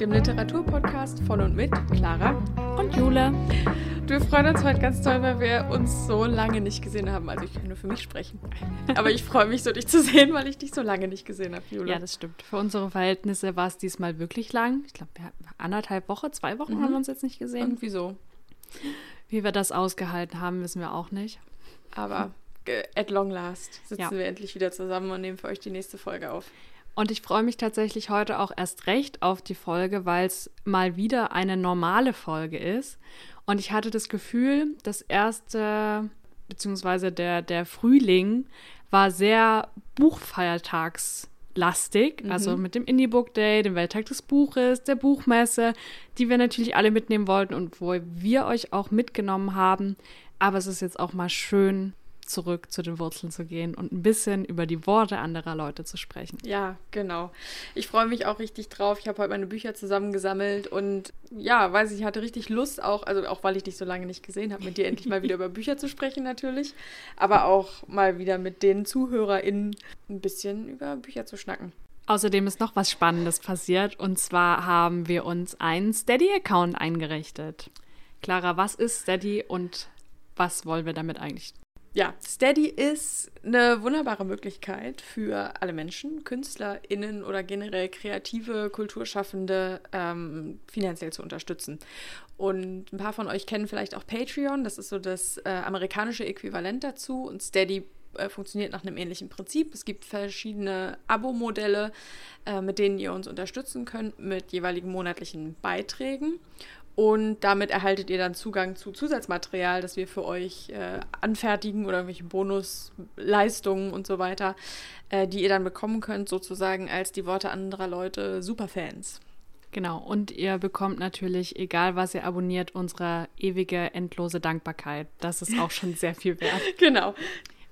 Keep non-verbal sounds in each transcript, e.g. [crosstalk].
dem Literaturpodcast von und mit Clara und Jule. Wir freuen uns heute ganz toll, weil wir uns so lange nicht gesehen haben. Also ich kann nur für mich sprechen. Aber ich freue mich so, dich zu sehen, weil ich dich so lange nicht gesehen habe, Jule. Ja, das stimmt. Für unsere Verhältnisse war es diesmal wirklich lang. Ich glaube, wir hatten anderthalb Wochen, zwei Wochen mhm. haben wir uns jetzt nicht gesehen. Irgendwie so. Wie wir das ausgehalten haben, wissen wir auch nicht. Aber at long last sitzen ja. wir endlich wieder zusammen und nehmen für euch die nächste Folge auf. Und ich freue mich tatsächlich heute auch erst recht auf die Folge, weil es mal wieder eine normale Folge ist. Und ich hatte das Gefühl, das erste, beziehungsweise der, der Frühling war sehr Buchfeiertagslastig, mhm. also mit dem Indie Book Day, dem Welttag des Buches, der Buchmesse, die wir natürlich alle mitnehmen wollten und wo wir euch auch mitgenommen haben. Aber es ist jetzt auch mal schön, zurück zu den Wurzeln zu gehen und ein bisschen über die Worte anderer Leute zu sprechen. Ja, genau. Ich freue mich auch richtig drauf. Ich habe heute meine Bücher zusammengesammelt und ja, weiß ich, hatte richtig Lust auch, also auch weil ich dich so lange nicht gesehen habe, mit dir endlich mal wieder [laughs] über Bücher zu sprechen natürlich, aber auch mal wieder mit den ZuhörerInnen ein bisschen über Bücher zu schnacken. Außerdem ist noch was Spannendes passiert und zwar haben wir uns einen Steady-Account eingerichtet. Clara, was ist Steady und was wollen wir damit eigentlich ja, Steady ist eine wunderbare Möglichkeit für alle Menschen, KünstlerInnen oder generell kreative Kulturschaffende ähm, finanziell zu unterstützen. Und ein paar von euch kennen vielleicht auch Patreon, das ist so das äh, amerikanische Äquivalent dazu. Und Steady äh, funktioniert nach einem ähnlichen Prinzip. Es gibt verschiedene Abo-Modelle, äh, mit denen ihr uns unterstützen könnt, mit jeweiligen monatlichen Beiträgen. Und damit erhaltet ihr dann Zugang zu Zusatzmaterial, das wir für euch äh, anfertigen oder irgendwelche Bonusleistungen und so weiter, äh, die ihr dann bekommen könnt, sozusagen als die Worte anderer Leute Superfans. Genau, und ihr bekommt natürlich, egal was ihr abonniert, unsere ewige, endlose Dankbarkeit. Das ist auch schon sehr viel wert. [laughs] genau.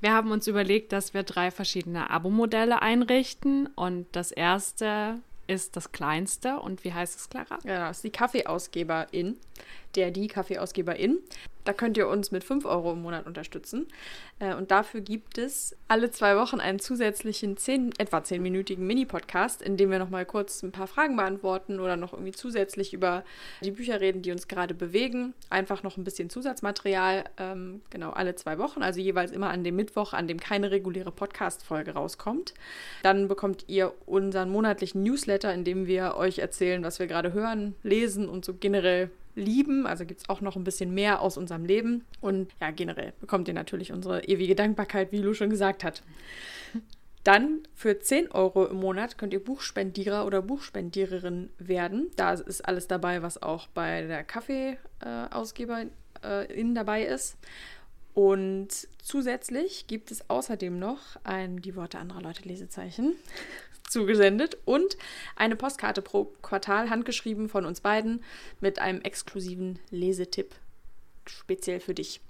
Wir haben uns überlegt, dass wir drei verschiedene Abo-Modelle einrichten. Und das erste ist das kleinste. Und wie heißt es, Clara? Ja, das ist die Kaffeeausgeberin. Der, die Kaffeeausgeberin. Da könnt ihr uns mit 5 Euro im Monat unterstützen. Äh, und dafür gibt es alle zwei Wochen einen zusätzlichen 10, etwa 10-minütigen Mini-Podcast, in dem wir nochmal kurz ein paar Fragen beantworten oder noch irgendwie zusätzlich über die Bücher reden, die uns gerade bewegen. Einfach noch ein bisschen Zusatzmaterial, ähm, genau alle zwei Wochen, also jeweils immer an dem Mittwoch, an dem keine reguläre Podcast-Folge rauskommt. Dann bekommt ihr unseren monatlichen Newsletter, in dem wir euch erzählen, was wir gerade hören, lesen und so generell lieben. Also gibt es auch noch ein bisschen mehr aus unserem Leben. Und ja, generell bekommt ihr natürlich unsere ewige Dankbarkeit, wie Lu schon gesagt hat. Dann für 10 Euro im Monat könnt ihr Buchspendierer oder Buchspendiererin werden. Da ist alles dabei, was auch bei der Kaffeeausgeberin äh, dabei ist. Und zusätzlich gibt es außerdem noch ein Die Worte anderer Leute Lesezeichen zugesendet und eine Postkarte pro Quartal handgeschrieben von uns beiden mit einem exklusiven Lesetipp speziell für dich.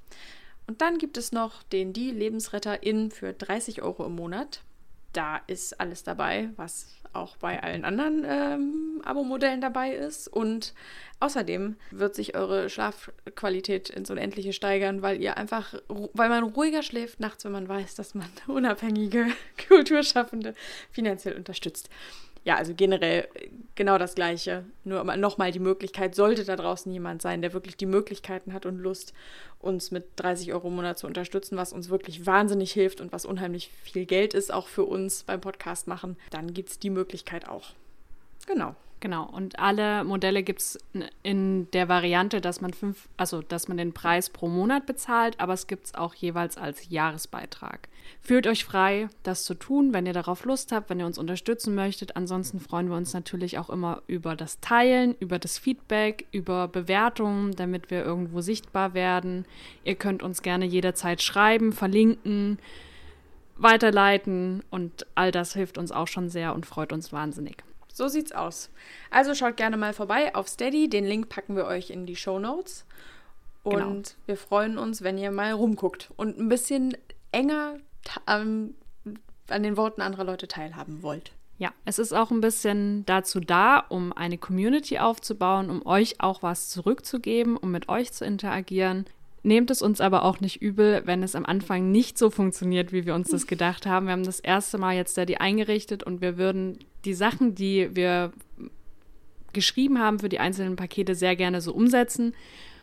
Und dann gibt es noch den Die Lebensretterin für 30 Euro im Monat. Da ist alles dabei, was auch bei allen anderen ähm, Abo-Modellen dabei ist. Und außerdem wird sich eure Schlafqualität ins Unendliche steigern, weil ihr einfach, weil man ruhiger schläft nachts, wenn man weiß, dass man [laughs] unabhängige Kulturschaffende finanziell unterstützt ja, also generell genau das Gleiche. Nur nochmal die Möglichkeit, sollte da draußen jemand sein, der wirklich die Möglichkeiten hat und Lust, uns mit 30 Euro im Monat zu unterstützen, was uns wirklich wahnsinnig hilft und was unheimlich viel Geld ist, auch für uns beim Podcast machen, dann gibt es die Möglichkeit auch. Genau. Genau, und alle Modelle gibt es in der Variante, dass man fünf, also dass man den Preis pro Monat bezahlt, aber es gibt es auch jeweils als Jahresbeitrag. Fühlt euch frei, das zu tun, wenn ihr darauf Lust habt, wenn ihr uns unterstützen möchtet. Ansonsten freuen wir uns natürlich auch immer über das Teilen, über das Feedback, über Bewertungen, damit wir irgendwo sichtbar werden. Ihr könnt uns gerne jederzeit schreiben, verlinken, weiterleiten und all das hilft uns auch schon sehr und freut uns wahnsinnig. So sieht's aus. Also schaut gerne mal vorbei auf Steady. Den Link packen wir euch in die Show Notes. Und genau. wir freuen uns, wenn ihr mal rumguckt und ein bisschen enger ähm, an den Worten anderer Leute teilhaben wollt. Ja, es ist auch ein bisschen dazu da, um eine Community aufzubauen, um euch auch was zurückzugeben, um mit euch zu interagieren. Nehmt es uns aber auch nicht übel, wenn es am Anfang nicht so funktioniert, wie wir uns das [laughs] gedacht haben. Wir haben das erste Mal jetzt Steady eingerichtet und wir würden die Sachen, die wir geschrieben haben für die einzelnen Pakete, sehr gerne so umsetzen.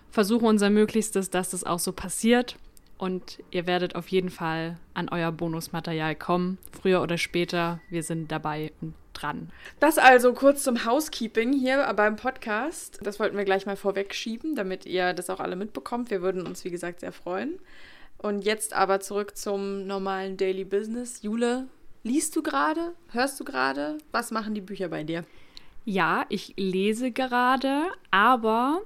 Versuchen unser Möglichstes, dass das auch so passiert. Und ihr werdet auf jeden Fall an euer Bonusmaterial kommen, früher oder später. Wir sind dabei und dran. Das also kurz zum Housekeeping hier beim Podcast. Das wollten wir gleich mal vorwegschieben, damit ihr das auch alle mitbekommt. Wir würden uns, wie gesagt, sehr freuen. Und jetzt aber zurück zum normalen Daily Business. Jule, liest du gerade? Hörst du gerade? Was machen die Bücher bei dir? Ja, ich lese gerade, aber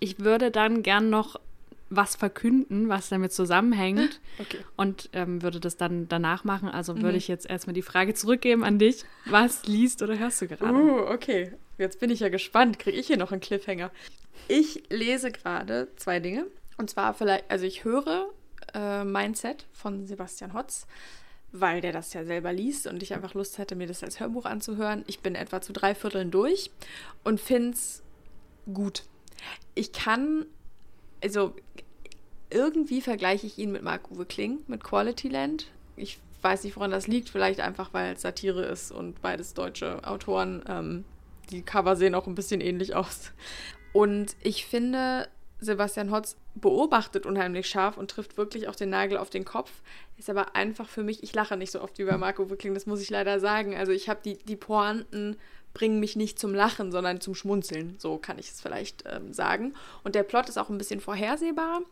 ich würde dann gern noch was verkünden, was damit zusammenhängt [laughs] Okay. und ähm, würde das dann danach machen. Also würde ich jetzt erstmal die Frage zurückgeben an dich. Was liest oder hörst du gerade? Uh, okay. Jetzt bin ich ja gespannt. Kriege ich hier noch einen Cliffhanger? Ich lese gerade zwei Dinge. Und zwar vielleicht, also ich höre äh, Mindset von Sebastian Hotz, weil der das ja selber liest und ich einfach Lust hätte, mir das als Hörbuch anzuhören. Ich bin etwa zu drei Vierteln durch und finde es gut. Ich kann, also irgendwie vergleiche ich ihn mit Marc-Uwe Kling, mit Quality Land. Ich weiß nicht, woran das liegt. Vielleicht einfach, weil es Satire ist und beides deutsche Autoren. Ähm, die Cover sehen auch ein bisschen ähnlich aus. Und ich finde, Sebastian Hotz beobachtet unheimlich scharf und trifft wirklich auch den Nagel auf den Kopf. Ist aber einfach für mich, ich lache nicht so oft bei Marco Wickling, das muss ich leider sagen. Also ich habe die, die Pointen bringen mich nicht zum Lachen, sondern zum Schmunzeln. So kann ich es vielleicht ähm, sagen. Und der Plot ist auch ein bisschen vorhersehbar.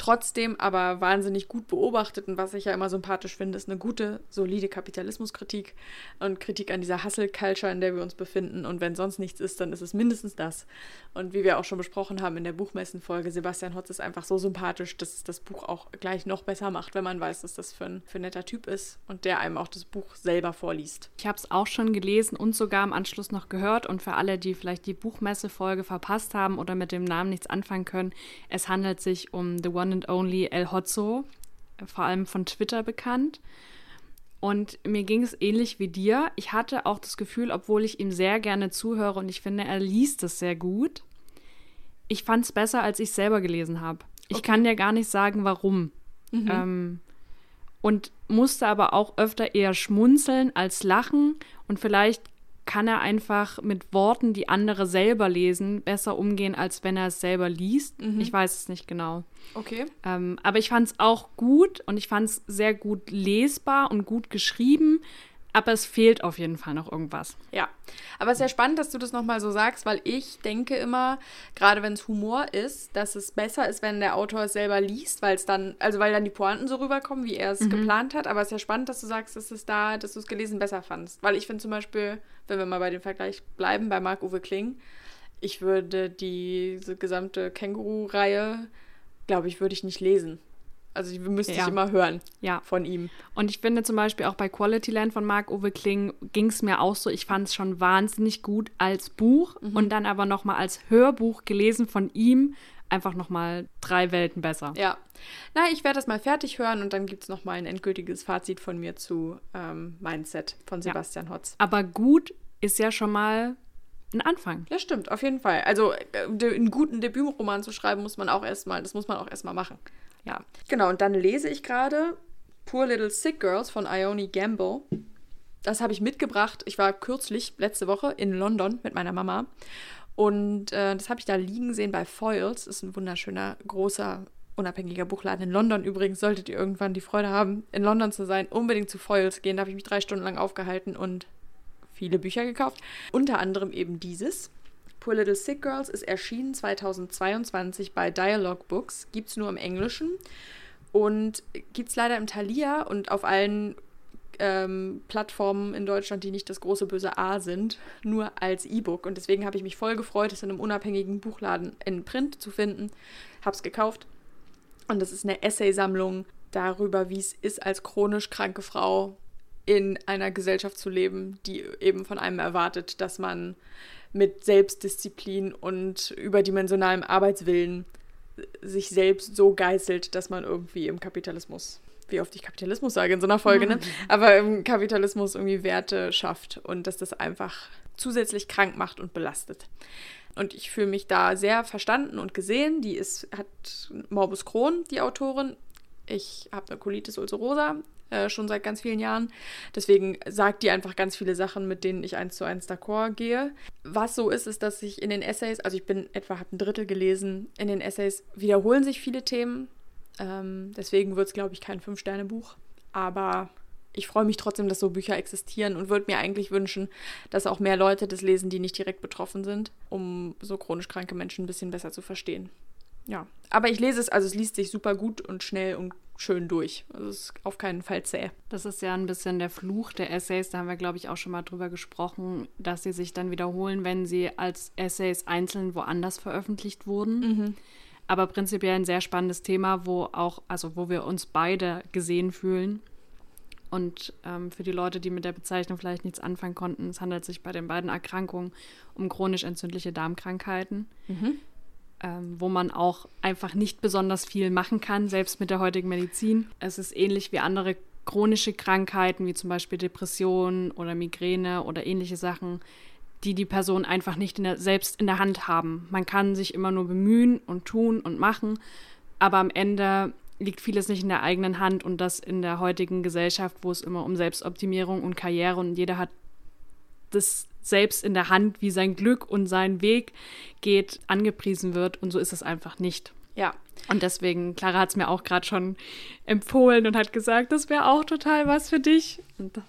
Trotzdem aber wahnsinnig gut beobachtet und was ich ja immer sympathisch finde, ist eine gute, solide Kapitalismuskritik und Kritik an dieser Hustle-Culture, in der wir uns befinden. Und wenn sonst nichts ist, dann ist es mindestens das. Und wie wir auch schon besprochen haben in der Buchmessenfolge, Sebastian Hotz ist einfach so sympathisch, dass es das Buch auch gleich noch besser macht, wenn man weiß, dass das für ein, für ein netter Typ ist und der einem auch das Buch selber vorliest. Ich habe es auch schon gelesen und sogar im Anschluss noch gehört. Und für alle, die vielleicht die Buchmesse-Folge verpasst haben oder mit dem Namen nichts anfangen können, es handelt sich um The One and Only El Hotzo, vor allem von Twitter bekannt. Und mir ging es ähnlich wie dir. Ich hatte auch das Gefühl, obwohl ich ihm sehr gerne zuhöre und ich finde, er liest es sehr gut, ich fand es besser, als ich selber gelesen habe. Ich Okay. kann dir gar nicht sagen, warum. Ähm, und musste aber auch öfter eher schmunzeln als lachen. Und vielleicht kann er einfach mit Worten, die andere selber lesen, besser umgehen, als wenn er es selber liest. Ich weiß es nicht genau. Okay. Ähm, aber ich fand es auch gut und ich fand es sehr gut lesbar und gut geschrieben. Aber es fehlt auf jeden Fall noch irgendwas. Ja, aber es ist ja spannend, dass du das nochmal so sagst, weil ich denke immer, gerade wenn es Humor ist, dass es besser ist, wenn der Autor es selber liest, weil es dann, also weil dann die Pointen so rüberkommen, wie er es geplant hat. Aber es ist ja spannend, dass du sagst, dass es da, dass du es gelesen besser fandst. Weil ich finde zum Beispiel, wenn wir mal bei dem Vergleich bleiben, bei Marc-Uwe Kling, ich würde diese gesamte Känguru-Reihe, glaube ich, würde ich nicht lesen. Also die müsste Ja. ich immer hören Ja. von ihm. Und ich finde zum Beispiel auch bei Quality Land von Marc-Uwe Kling ging es mir auch so. Ich fand es schon wahnsinnig gut als Buch und dann aber nochmal als Hörbuch gelesen von ihm. Einfach nochmal drei Welten besser. Ja. Na, ich werde das mal fertig hören und dann gibt es nochmal ein endgültiges Fazit von mir zu ähm, Mindset von Sebastian Hotz. Aber gut ist ja schon mal ein Anfang. Ja, stimmt, auf jeden Fall. Also äh, einen guten Debütroman zu schreiben, muss man auch erstmal, das muss man auch erstmal machen. Ja. Genau, und dann lese ich gerade Poor Little Sick Girls von Ione Gamble. Das habe ich mitgebracht. Ich war kürzlich, letzte Woche, in London mit meiner Mama. Und äh, das habe ich da liegen sehen bei Foyles. Ist ein wunderschöner, großer, unabhängiger Buchladen in London. Übrigens, solltet ihr irgendwann die Freude haben, in London zu sein, unbedingt zu Foyles gehen. Da habe ich mich drei Stunden lang aufgehalten und viele Bücher gekauft. Unter anderem eben dieses. Poor Little Sick Girls ist erschienen 2022 bei Dialogue Books. Gibt es nur im Englischen. Und gibt es leider im Thalia und auf allen ähm, Plattformen in Deutschland, die nicht das große böse A sind, nur als E-Book. Und deswegen habe ich mich voll gefreut, es in einem unabhängigen Buchladen in Print zu finden. Hab's gekauft. Und das ist eine Essaysammlung darüber, wie es ist, als chronisch kranke Frau in einer Gesellschaft zu leben, die eben von einem erwartet, dass man mit Selbstdisziplin und überdimensionalem Arbeitswillen sich selbst so geißelt, dass man irgendwie im Kapitalismus, wie oft ich Kapitalismus sage in so einer Folge, ne? [laughs] aber im Kapitalismus irgendwie Werte schafft und dass das einfach zusätzlich krank macht und belastet. Und ich fühle mich da sehr verstanden und gesehen. Die ist, hat Morbus Crohn, die Autorin. Ich habe eine Colitis ulcerosa, äh, schon seit ganz vielen Jahren. Deswegen sagt die einfach ganz viele Sachen, mit denen ich eins zu eins d'accord gehe. Was so ist, ist, dass ich in den Essays, also ich bin etwa, habe ein Drittel gelesen, in den Essays wiederholen sich viele Themen. Ähm, deswegen wird es, glaube ich, kein Fünf-Sterne-Buch. Aber ich freue mich trotzdem, dass so Bücher existieren und würde mir eigentlich wünschen, dass auch mehr Leute das lesen, die nicht direkt betroffen sind, um so chronisch kranke Menschen ein bisschen besser zu verstehen. Ja, aber ich lese es, also es liest sich super gut und schnell und schön durch. Also es ist auf keinen Fall zäh. Das ist ja ein bisschen der Fluch der Essays. Da haben wir, glaube ich, auch schon mal drüber gesprochen, dass sie sich dann wiederholen, wenn sie als Essays einzeln woanders veröffentlicht wurden. Mhm. Aber prinzipiell ein sehr spannendes Thema, wo auch, also wo wir uns beide gesehen fühlen. Und ähm, für die Leute, die mit der Bezeichnung vielleicht nichts anfangen konnten, es handelt sich bei den beiden Erkrankungen um chronisch entzündliche Darmkrankheiten. Mhm ähm, wo man auch einfach nicht besonders viel machen kann, selbst mit der heutigen Medizin. Es ist ähnlich wie andere chronische Krankheiten, wie zum Beispiel Depressionen oder Migräne oder ähnliche Sachen, die die Person einfach nicht in der, selbst in der Hand haben. Man kann sich immer nur bemühen und tun und machen, aber am Ende liegt vieles nicht in der eigenen Hand und das in der heutigen Gesellschaft, wo es immer um Selbstoptimierung und Karriere und jeder hat das selbst in der Hand, wie sein Glück und sein Weg geht, angepriesen wird. Und so ist es einfach nicht. Ja. Und deswegen, Clara hat es mir auch gerade schon empfohlen und hat gesagt, das wäre auch total was für dich. Und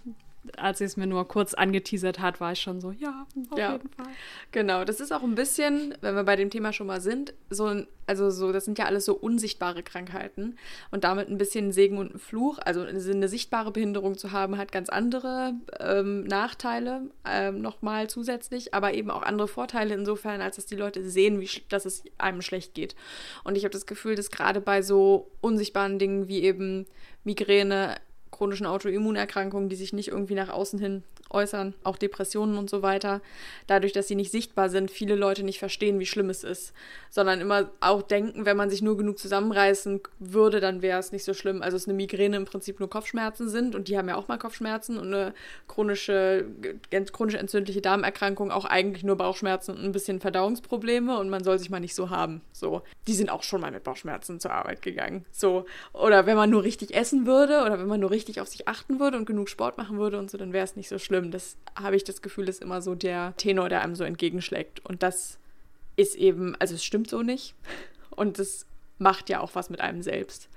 als sie es mir nur kurz angeteasert hat, war ich schon so, ja, auf ja. jeden Fall. Genau, das ist auch ein bisschen, wenn wir bei dem Thema schon mal sind, so ein, also so, das sind ja alles so unsichtbare Krankheiten und damit ein bisschen Segen und ein Fluch. Also eine sichtbare Behinderung zu haben, hat ganz andere ähm, Nachteile ähm, nochmal zusätzlich, aber eben auch andere Vorteile insofern, als dass die Leute sehen, wie dass es einem schlecht geht. Und ich habe das Gefühl, dass gerade bei so unsichtbaren Dingen wie eben Migräne chronischen Autoimmunerkrankungen, die sich nicht irgendwie nach außen hin äußern, auch Depressionen und so weiter, dadurch, dass sie nicht sichtbar sind, viele Leute nicht verstehen, wie schlimm es ist, sondern immer auch denken, wenn man sich nur genug zusammenreißen würde, dann wäre es nicht so schlimm. Also es eine Migräne im Prinzip nur Kopfschmerzen sind und die haben ja auch mal Kopfschmerzen und eine chronische, chronische entzündliche Darmerkrankung auch eigentlich nur Bauchschmerzen und ein bisschen Verdauungsprobleme und man soll sich mal nicht so haben. So, die sind auch schon mal mit Bauchschmerzen zur Arbeit gegangen. So, oder wenn man nur richtig essen würde oder wenn man nur richtig auf sich achten würde und genug Sport machen würde und so, dann wäre es nicht so schlimm schlimm. Das habe ich das Gefühl, ist immer so der Tenor, der einem so entgegenschlägt. Und das ist eben, also es stimmt so nicht. Und das macht ja auch was mit einem selbst,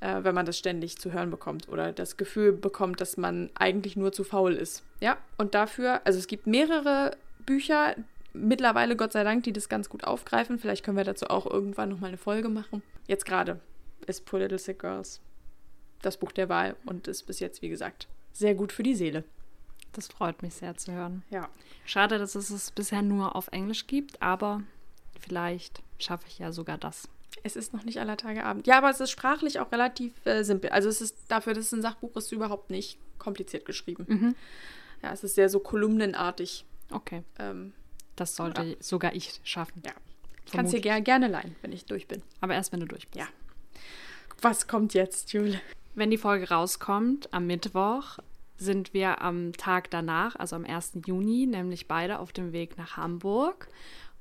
äh, wenn man das ständig zu hören bekommt oder das Gefühl bekommt, dass man eigentlich nur zu faul ist. Ja, und dafür, also es gibt mehrere Bücher, mittlerweile Gott sei Dank, die das ganz gut aufgreifen. Vielleicht können wir dazu auch irgendwann nochmal eine Folge machen. Jetzt gerade ist Poor Little Sick Girls das Buch der Wahl und ist bis jetzt, wie gesagt, sehr gut für die Seele. Das freut mich sehr zu hören. Ja. Schade, dass es es bisher nur auf Englisch gibt, aber vielleicht schaffe ich ja sogar das. Es ist noch nicht aller Tage Abend. Ja, aber es ist sprachlich auch relativ äh, simpel. Also es ist dafür, dass es ein Sachbuch ist, überhaupt nicht kompliziert geschrieben. Mhm. Ja, es ist sehr so kolumnenartig. Okay. Ähm, das sollte ja. sogar ich schaffen. Ja. Ich kann es dir ger gerne leihen, wenn ich durch bin. Aber erst, wenn du durch bist. Ja. Was kommt jetzt, Jule? Wenn die Folge rauskommt, am Mittwoch, sind wir am Tag danach, also am 1. Juni, nämlich beide auf dem Weg nach Hamburg.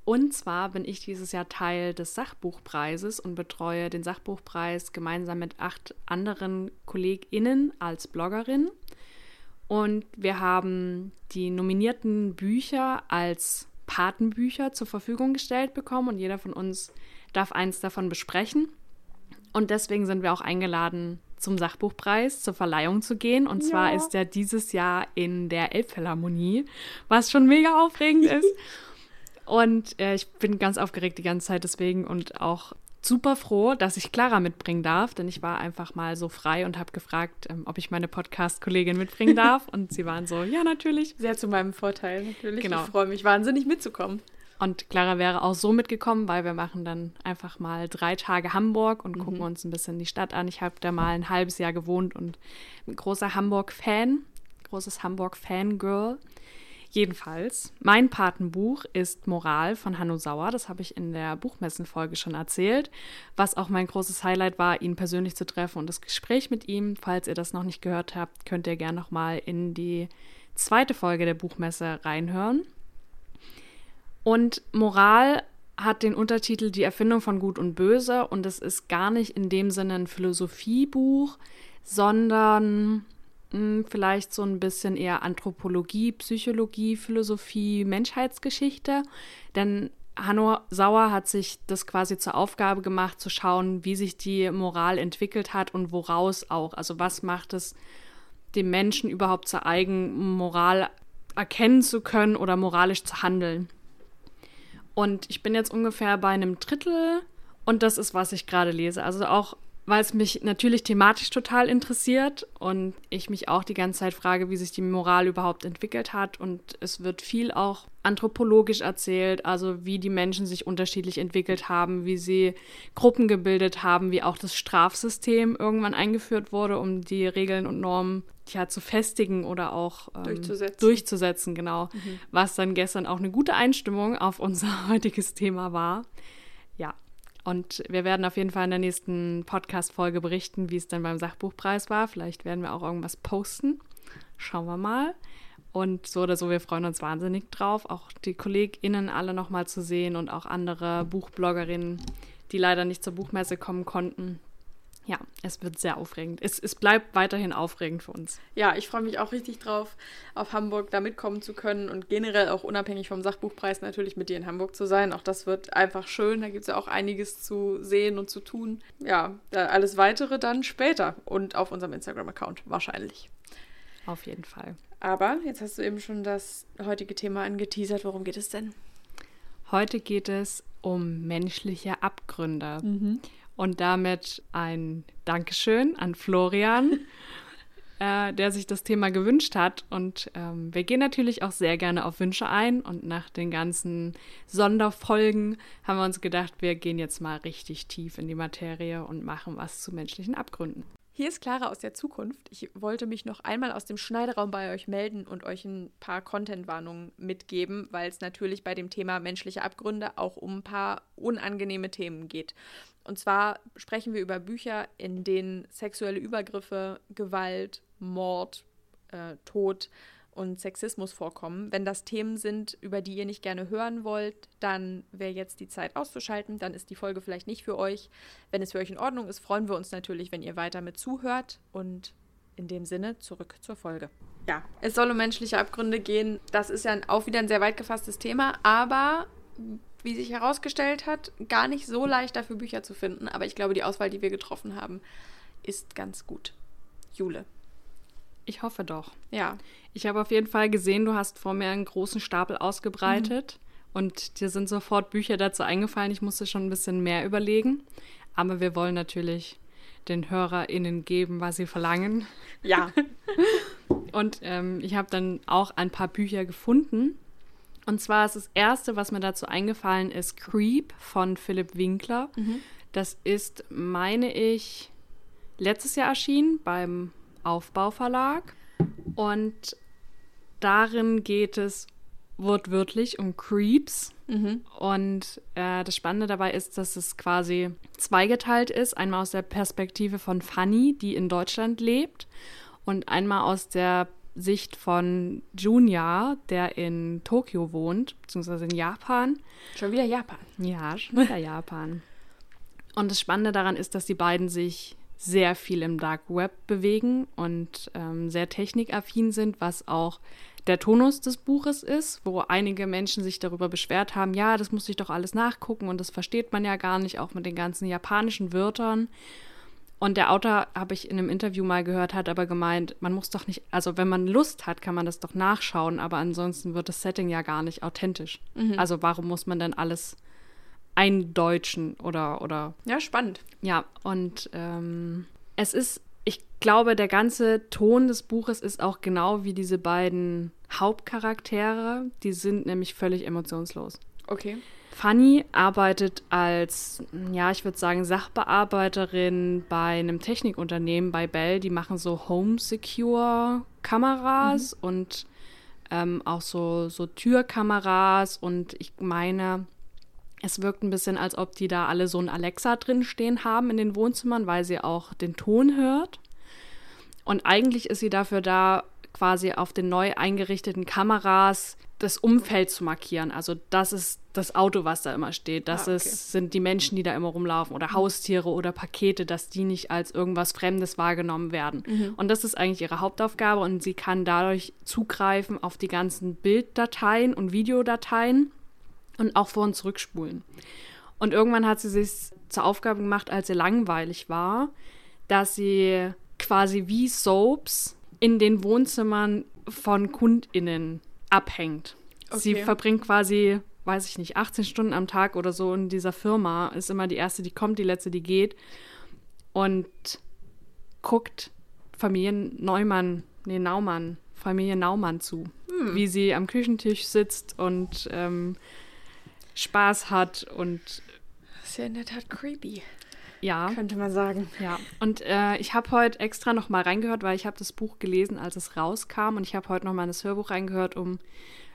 Und zwar bin ich dieses Jahr Teil des Sachbuchpreises und betreue den Sachbuchpreis gemeinsam mit acht anderen KollegInnen als Bloggerin. Und wir haben die nominierten Bücher als Patenbücher zur Verfügung gestellt bekommen und jeder von uns darf eins davon besprechen. Und deswegen sind wir auch eingeladen, zum Sachbuchpreis zur Verleihung zu gehen. Und zwar ja. ist der dieses Jahr in der Elbphilharmonie, was schon mega aufregend ist. [laughs] Und äh, ich bin ganz aufgeregt die ganze Zeit deswegen und auch super froh, dass ich Clara mitbringen darf, denn ich war einfach mal so frei und habe gefragt, ähm, ob ich meine Podcast-Kollegin mitbringen [laughs] darf. und sie waren so, ja, natürlich. Sehr zu meinem Vorteil, natürlich. Genau. Ich freue mich wahnsinnig mitzukommen. Und Clara wäre auch so mitgekommen, weil wir machen dann einfach mal drei Tage Hamburg und mhm. gucken uns ein bisschen die Stadt an. Ich habe da mal ein halbes Jahr gewohnt und ein großer Hamburg-Fan, großes Hamburg-Fangirl. Jedenfalls, mein Patenbuch ist Moral von Hanno Sauer. Das habe ich in der Buchmessenfolge schon erzählt. Was auch mein großes Highlight war, ihn persönlich zu treffen und das Gespräch mit ihm. Falls ihr das noch nicht gehört habt, könnt ihr gerne nochmal in die zweite Folge der Buchmesse reinhören. Und Moral hat den Untertitel Die Erfindung von Gut und Böse und es ist gar nicht in dem Sinne ein Philosophiebuch, sondern mh, hm, vielleicht so ein bisschen eher Anthropologie, Psychologie, Philosophie, Menschheitsgeschichte. Denn Hanno Sauer hat sich das quasi zur Aufgabe gemacht, zu schauen, wie sich die Moral entwickelt hat und woraus auch. Also was macht es dem Menschen überhaupt zur eigenen Moral erkennen zu können oder moralisch zu handeln. Und ich bin jetzt ungefähr bei einem Drittel und das ist, was ich gerade lese. Also auch weil es mich natürlich thematisch total interessiert und ich mich auch die ganze Zeit frage, wie sich die Moral überhaupt entwickelt hat. Und es wird viel auch anthropologisch erzählt, also wie die Menschen sich unterschiedlich entwickelt haben, wie sie Gruppen gebildet haben, wie auch das Strafsystem irgendwann eingeführt wurde, um die Regeln und Normen ja, zu festigen oder auch ähm, durchzusetzen. durchzusetzen, genau. Mhm. Was dann gestern auch eine gute Einstimmung auf unser [laughs] heutiges Thema war. Und wir werden auf jeden Fall in der nächsten Podcast-Folge berichten, wie es dann beim Sachbuchpreis war. Vielleicht werden wir auch irgendwas posten. Schauen wir mal. Und so oder so, wir freuen uns wahnsinnig drauf, auch die KollegInnen alle nochmal zu sehen und auch andere Buchbloggerinnen, die leider nicht zur Buchmesse kommen konnten ja, es wird sehr aufregend. Es, es bleibt weiterhin aufregend für uns. Ja, ich freue mich auch richtig drauf, auf Hamburg da mitkommen zu können und generell auch unabhängig vom Sachbuchpreis natürlich mit dir in Hamburg zu sein. Auch das wird einfach schön. Da gibt es ja auch einiges zu sehen und zu tun. Ja, alles weitere dann später und auf unserem Instagram-Account wahrscheinlich. Auf jeden Fall. Aber jetzt hast du eben schon das heutige Thema angeteasert. Worum geht es denn? Heute geht es um menschliche Abgründe. Mhm. Und damit ein Dankeschön an Florian, [laughs] äh, der sich das Thema gewünscht hat. Und ähm, wir gehen natürlich auch sehr gerne auf Wünsche ein. Und nach den ganzen Sonderfolgen haben wir uns gedacht, wir gehen jetzt mal richtig tief in die Materie und machen was zu menschlichen Abgründen. Hier ist Clara aus der Zukunft. Ich wollte mich noch einmal aus dem Schneideraum bei euch melden und euch ein paar Content-Warnungen mitgeben, weil es natürlich bei dem Thema menschliche Abgründe auch um ein paar unangenehme Themen geht. Und zwar sprechen wir über Bücher, in denen sexuelle Übergriffe, Gewalt, Mord, äh, Tod und Sexismus vorkommen. Wenn das Themen sind, über die ihr nicht gerne hören wollt, dann wäre jetzt die Zeit auszuschalten. Dann ist die Folge vielleicht nicht für euch. Wenn es für euch in Ordnung ist, freuen wir uns natürlich, wenn ihr weiter mit zuhört. Und in dem Sinne zurück zur Folge. Ja, es soll um menschliche Abgründe gehen. Das ist ja auch wieder ein sehr weit gefasstes Thema, aber wie sich herausgestellt hat, gar nicht so leicht dafür Bücher zu finden. Aber ich glaube, die Auswahl, die wir getroffen haben, ist ganz gut. Jule. Ich hoffe doch. Ja. Ich habe auf jeden Fall gesehen, du hast vor mir einen großen Stapel ausgebreitet mhm. und dir sind sofort Bücher dazu eingefallen. Ich musste schon ein bisschen mehr überlegen. Aber wir wollen natürlich den HörerInnen geben, was sie verlangen. Ja. [laughs] und ähm, ich habe dann auch ein paar Bücher gefunden, und zwar ist das erste, was mir dazu eingefallen ist, Creep von Philipp Winkler. Mhm. Das ist, meine ich, letztes Jahr erschienen beim Aufbauverlag. Und darin geht es wortwörtlich um Creeps. Mhm. Und äh, das Spannende dabei ist, dass es quasi zweigeteilt ist. Einmal aus der Perspektive von Fanny, die in Deutschland lebt, und einmal aus der Sicht von Junya, der in Tokio wohnt, beziehungsweise in Japan. Schon wieder Japan. Ja, schon wieder [laughs] Japan. Und das Spannende daran ist, dass die beiden sich sehr viel im Dark Web bewegen und ähm, sehr technikaffin sind, was auch der Tonus des Buches ist, wo einige Menschen sich darüber beschwert haben, ja, das muss ich doch alles nachgucken und das versteht man ja gar nicht, auch mit den ganzen japanischen Wörtern. Und der Autor, habe ich in einem Interview mal gehört, hat aber gemeint, man muss doch nicht, also wenn man Lust hat, kann man das doch nachschauen, aber ansonsten wird das Setting ja gar nicht authentisch. Mhm. Also warum muss man denn alles eindeutschen oder, oder. Ja, spannend. Ja, und ähm, es ist, ich glaube, der ganze Ton des Buches ist auch genau wie diese beiden Hauptcharaktere. Die sind nämlich völlig emotionslos. Okay. Fanny arbeitet als, ja, ich würde sagen, Sachbearbeiterin bei einem Technikunternehmen bei Bell. Die machen so Home Secure Kameras mhm. und ähm, auch so, so Türkameras. Und ich meine, es wirkt ein bisschen, als ob die da alle so ein Alexa drin stehen haben in den Wohnzimmern, weil sie auch den Ton hört. Und eigentlich ist sie dafür da, quasi auf den neu eingerichteten Kameras das Umfeld zu markieren. Also das ist das Auto, was da immer steht. Das Ah, okay. ist, sind die Menschen, die da immer rumlaufen oder Haustiere oder Pakete, dass die nicht als irgendwas Fremdes wahrgenommen werden. Und das ist eigentlich ihre Hauptaufgabe und sie kann dadurch zugreifen auf die ganzen Bilddateien und Videodateien und auch vor und zurückspulen. Und irgendwann hat sie sich zur Aufgabe gemacht, als sie langweilig war, dass sie quasi wie Soaps in den Wohnzimmern von KundInnen abhängt. Sie Okay. verbringt quasi, weiß ich nicht, 18 Stunden am Tag oder so in dieser Firma. Ist immer die erste, die kommt, die letzte, die geht. Und guckt Familien Neumann, nee, Naumann, Familie Naumann zu. Wie sie am Küchentisch sitzt und ähm, Spaß hat und Das ist ja in der Tat creepy, ja. könnte man sagen. Ja, und äh, ich habe heute extra noch mal reingehört, weil ich habe das Buch gelesen, als es rauskam. Und ich habe heute noch mal in das Hörbuch reingehört, um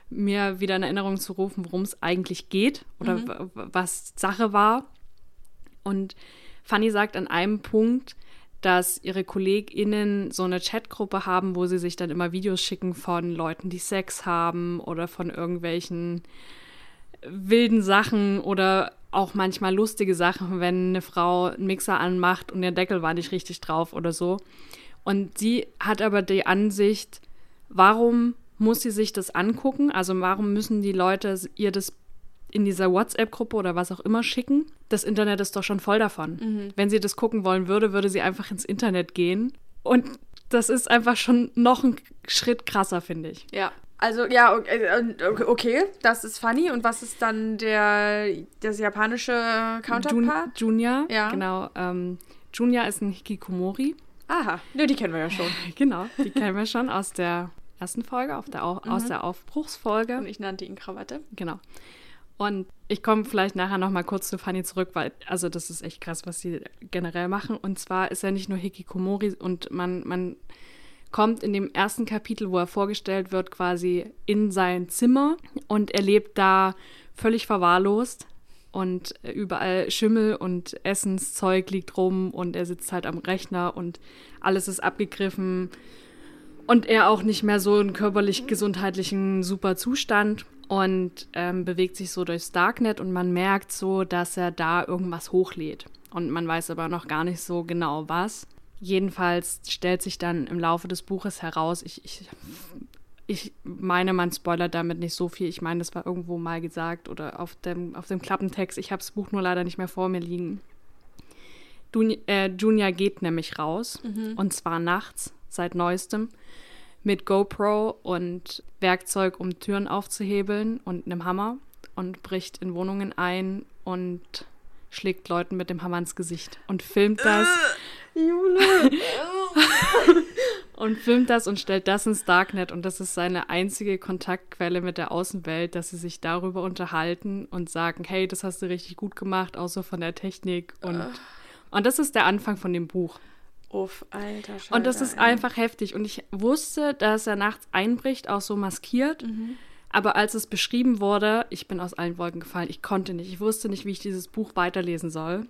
mir wieder in Erinnerung zu rufen, worum es eigentlich geht oder w- was Sache war. Und Fanny sagt an einem Punkt, dass ihre KollegInnen so eine Chatgruppe haben, wo sie sich dann immer Videos schicken von Leuten, die Sex haben oder von irgendwelchen wilden Sachen oder auch manchmal lustige Sachen, wenn eine Frau einen Mixer anmacht und der Deckel war nicht richtig drauf oder so. Und sie hat aber die Ansicht, warum muss sie sich das angucken? Also warum müssen die Leute ihr das in dieser WhatsApp-Gruppe oder was auch immer schicken? Das Internet ist doch schon voll davon. Wenn sie das gucken wollen würde, würde sie einfach ins Internet gehen. Und das ist einfach schon noch ein Schritt krasser, finde ich. Ja. Also, ja, okay, äh, okay, das ist funny. Und was ist dann der, das japanische Jun Counterpart? Junior, Ja. genau. Ähm, Junior ist ein Hikikomori. Aha, ne, die kennen wir ja schon. [laughs] Genau, die kennen wir schon aus der ersten Folge, auf der Au aus der Aufbruchsfolge. Und ich nannte ihn Krawatte. Genau. Und ich komme vielleicht nachher noch mal kurz zu Fanny zurück, weil, also das ist echt krass, was sie generell machen. Und zwar ist er nicht nur Hikikomori und man, man kommt in dem ersten Kapitel, wo er vorgestellt wird, quasi in sein Zimmer und er lebt da völlig verwahrlost und überall Schimmel und Essenszeug liegt rum und er sitzt halt am Rechner und alles ist abgegriffen und er auch nicht mehr so in körperlich-gesundheitlichen super Zustand und ähm, bewegt sich so durchs Darknet und man merkt so, dass er da irgendwas hochlädt. Und man weiß aber noch gar nicht so genau was. Jedenfalls stellt sich dann im Laufe des Buches heraus, ich, ich, ich meine, man spoilert damit nicht so viel. Ich meine, das war irgendwo mal gesagt oder auf dem, auf dem Klappentext. Ich habe das Buch nur leider nicht mehr vor mir liegen. Dun äh, Junior geht nämlich raus und zwar nachts, seit neuestem, mit GoPro und Werkzeug, um Türen aufzuhebeln und einem Hammer und bricht in Wohnungen ein und schlägt Leuten mit dem Hammer ins Gesicht und filmt das. Jule. [laughs] und filmt das und stellt das ins Darknet. Und das ist seine einzige Kontaktquelle mit der Außenwelt, dass sie sich darüber unterhalten und sagen, hey, das hast du richtig gut gemacht, so von der Technik. Und und das ist der Anfang von dem Buch. Uff, alter Scheiße. Und das ist einfach heftig. Und ich wusste, dass er nachts einbricht, auch so maskiert. Aber als es beschrieben wurde, ich bin aus allen Wolken gefallen. Ich konnte nicht. Ich wusste nicht, wie ich dieses Buch weiterlesen soll.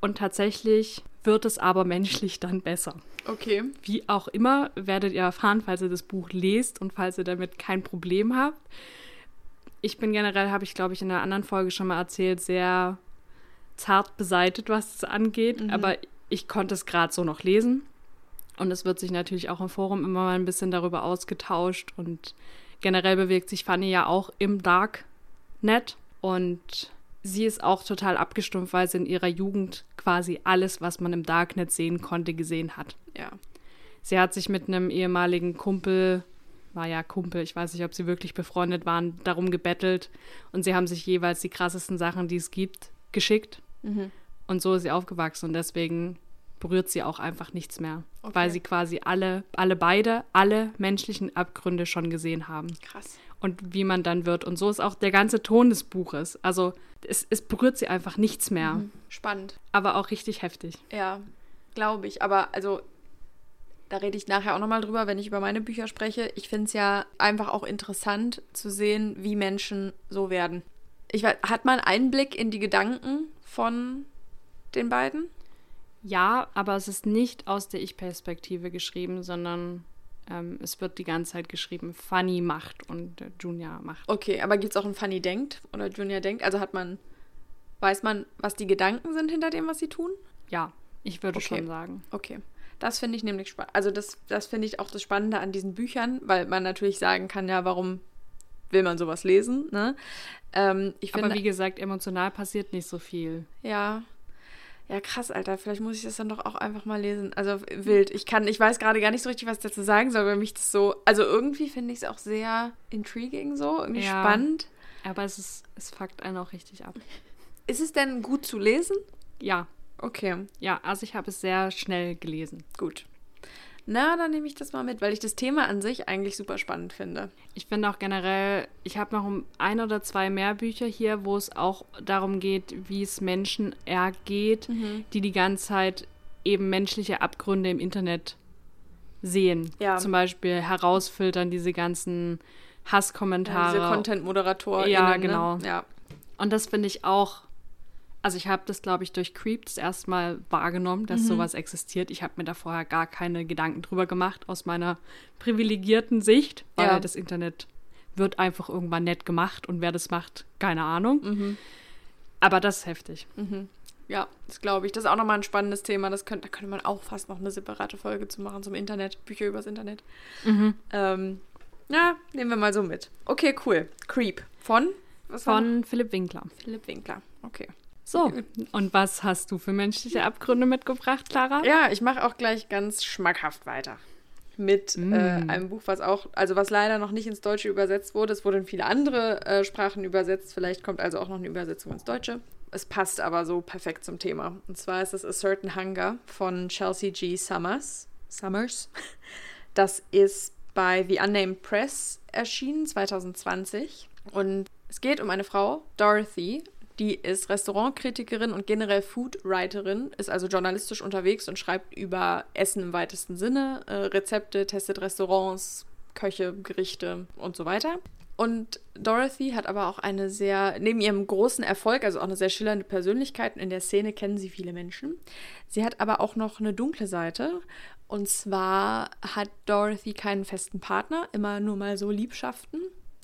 Und tatsächlich wird es aber [laughs] menschlich dann besser. Okay. Wie auch immer, werdet ihr erfahren, falls ihr das Buch lest und falls ihr damit kein Problem habt. Ich bin generell, habe ich glaube ich in einer anderen Folge schon mal erzählt, sehr zart beseitet, was es angeht. Aber ich konnte es gerade so noch lesen. Und es wird sich natürlich auch im Forum immer mal ein bisschen darüber ausgetauscht. Und generell bewegt sich Fanny ja auch im Darknet. Und sie ist auch total abgestumpft, weil sie in ihrer Jugend quasi alles, was man im Darknet sehen konnte, gesehen hat. Ja. Sie hat sich mit einem ehemaligen Kumpel, war ja Kumpel, ich weiß nicht, ob sie wirklich befreundet waren, darum gebettelt. Und sie haben sich jeweils die krassesten Sachen, die es gibt, geschickt. Und so ist sie aufgewachsen und deswegen berührt sie auch einfach nichts mehr. Okay. Weil sie quasi alle, alle beide, alle menschlichen Abgründe schon gesehen haben. Krass. Und wie man dann wird. Und so ist auch der ganze Ton des Buches. Also es, es berührt sie einfach nichts mehr. Spannend. Aber auch richtig heftig. Ja, glaube ich. Aber also, da rede ich nachher auch nochmal drüber, wenn ich über meine Bücher spreche. Ich finde es ja einfach auch interessant zu sehen, wie Menschen so werden. Ich weiß, hat man Einblick in die Gedanken von den beiden? Ja, aber es ist nicht aus der Ich-Perspektive geschrieben, sondern ähm, es wird die ganze Zeit geschrieben, Funny macht und äh, Junior macht. Okay, aber gibt es auch ein Funny denkt oder Junior denkt? Also hat man, weiß man, was die Gedanken sind hinter dem, was sie tun? Ja, ich würde Okay. schon sagen. Okay. Das finde ich nämlich spannend. Also das, das finde ich auch das Spannende an diesen Büchern, weil man natürlich sagen kann, ja, warum will man sowas lesen? Ne? Ähm, ich finde, Aber wie gesagt, emotional passiert nicht so viel. ja, ja krass, Alter. Vielleicht muss ich das dann doch auch einfach mal lesen. Also wild. Ich kann, ich weiß gerade gar nicht so richtig, was ich dazu sagen soll, weil mich das so, also irgendwie finde ich es auch sehr intriguing so, irgendwie Ja. spannend. Aber es ist, es fuckt einen auch richtig ab. Ist es denn gut zu lesen? Ja, Okay, ja, also ich habe es sehr schnell gelesen. gut. Na, dann nehme ich das mal mit, weil ich das Thema an sich eigentlich super spannend finde. Ich finde auch generell, ich habe noch ein oder zwei mehr Bücher hier, wo es auch darum geht, wie es Menschen ergeht, die die ganze Zeit eben menschliche Abgründe im Internet sehen. Ja. Zum Beispiel herausfiltern diese ganzen Ja, Hasskommentare. diese Content-Moderatoren. Ja, genau. Ne? Ja. Und das finde ich auch. Also ich habe das, glaube ich, durch Creep das erste Mal wahrgenommen, dass sowas existiert. Ich habe mir da vorher gar keine Gedanken drüber gemacht aus meiner privilegierten Sicht, weil Ja. das Internet wird einfach irgendwann nett gemacht und wer das macht, keine Ahnung. Mhm. Aber das ist heftig. Ja, das glaube ich. Das ist auch nochmal ein spannendes Thema. Das könnte, da könnte man auch fast noch eine separate Folge zu machen zum Internet. Bücher übers Internet. Ähm, ja, nehmen wir mal so mit. Okay, cool. Creep. Von? Von Philipp Winkler. Philipp Winkler. Okay. So, und was hast du für menschliche Abgründe mitgebracht, Clara? Ja, ich mache auch gleich ganz schmackhaft weiter. Mit Mm. äh, einem Buch, was auch, also was leider noch nicht ins Deutsche übersetzt wurde. Es wurde in viele andere äh, Sprachen übersetzt. Vielleicht kommt also auch noch eine Übersetzung ins Deutsche. Es passt aber so perfekt zum Thema. Und zwar ist es A Certain Hunger von Chelsea G. Summers. Summers. Das ist bei The Unnamed Press erschienen 2020. Und es geht um eine Frau, Dorothy, die ist Restaurantkritikerin und generell Foodwriterin, ist also journalistisch unterwegs und schreibt über Essen im weitesten Sinne, äh, Rezepte, testet Restaurants, Köche, Gerichte und so weiter. Und Dorothy hat aber auch eine sehr, neben ihrem großen Erfolg, also auch eine sehr schillernde Persönlichkeit, in der Szene kennen sie viele Menschen. Sie hat aber auch noch eine dunkle Seite. Und zwar hat Dorothy keinen festen Partner, immer nur mal so Liebschaften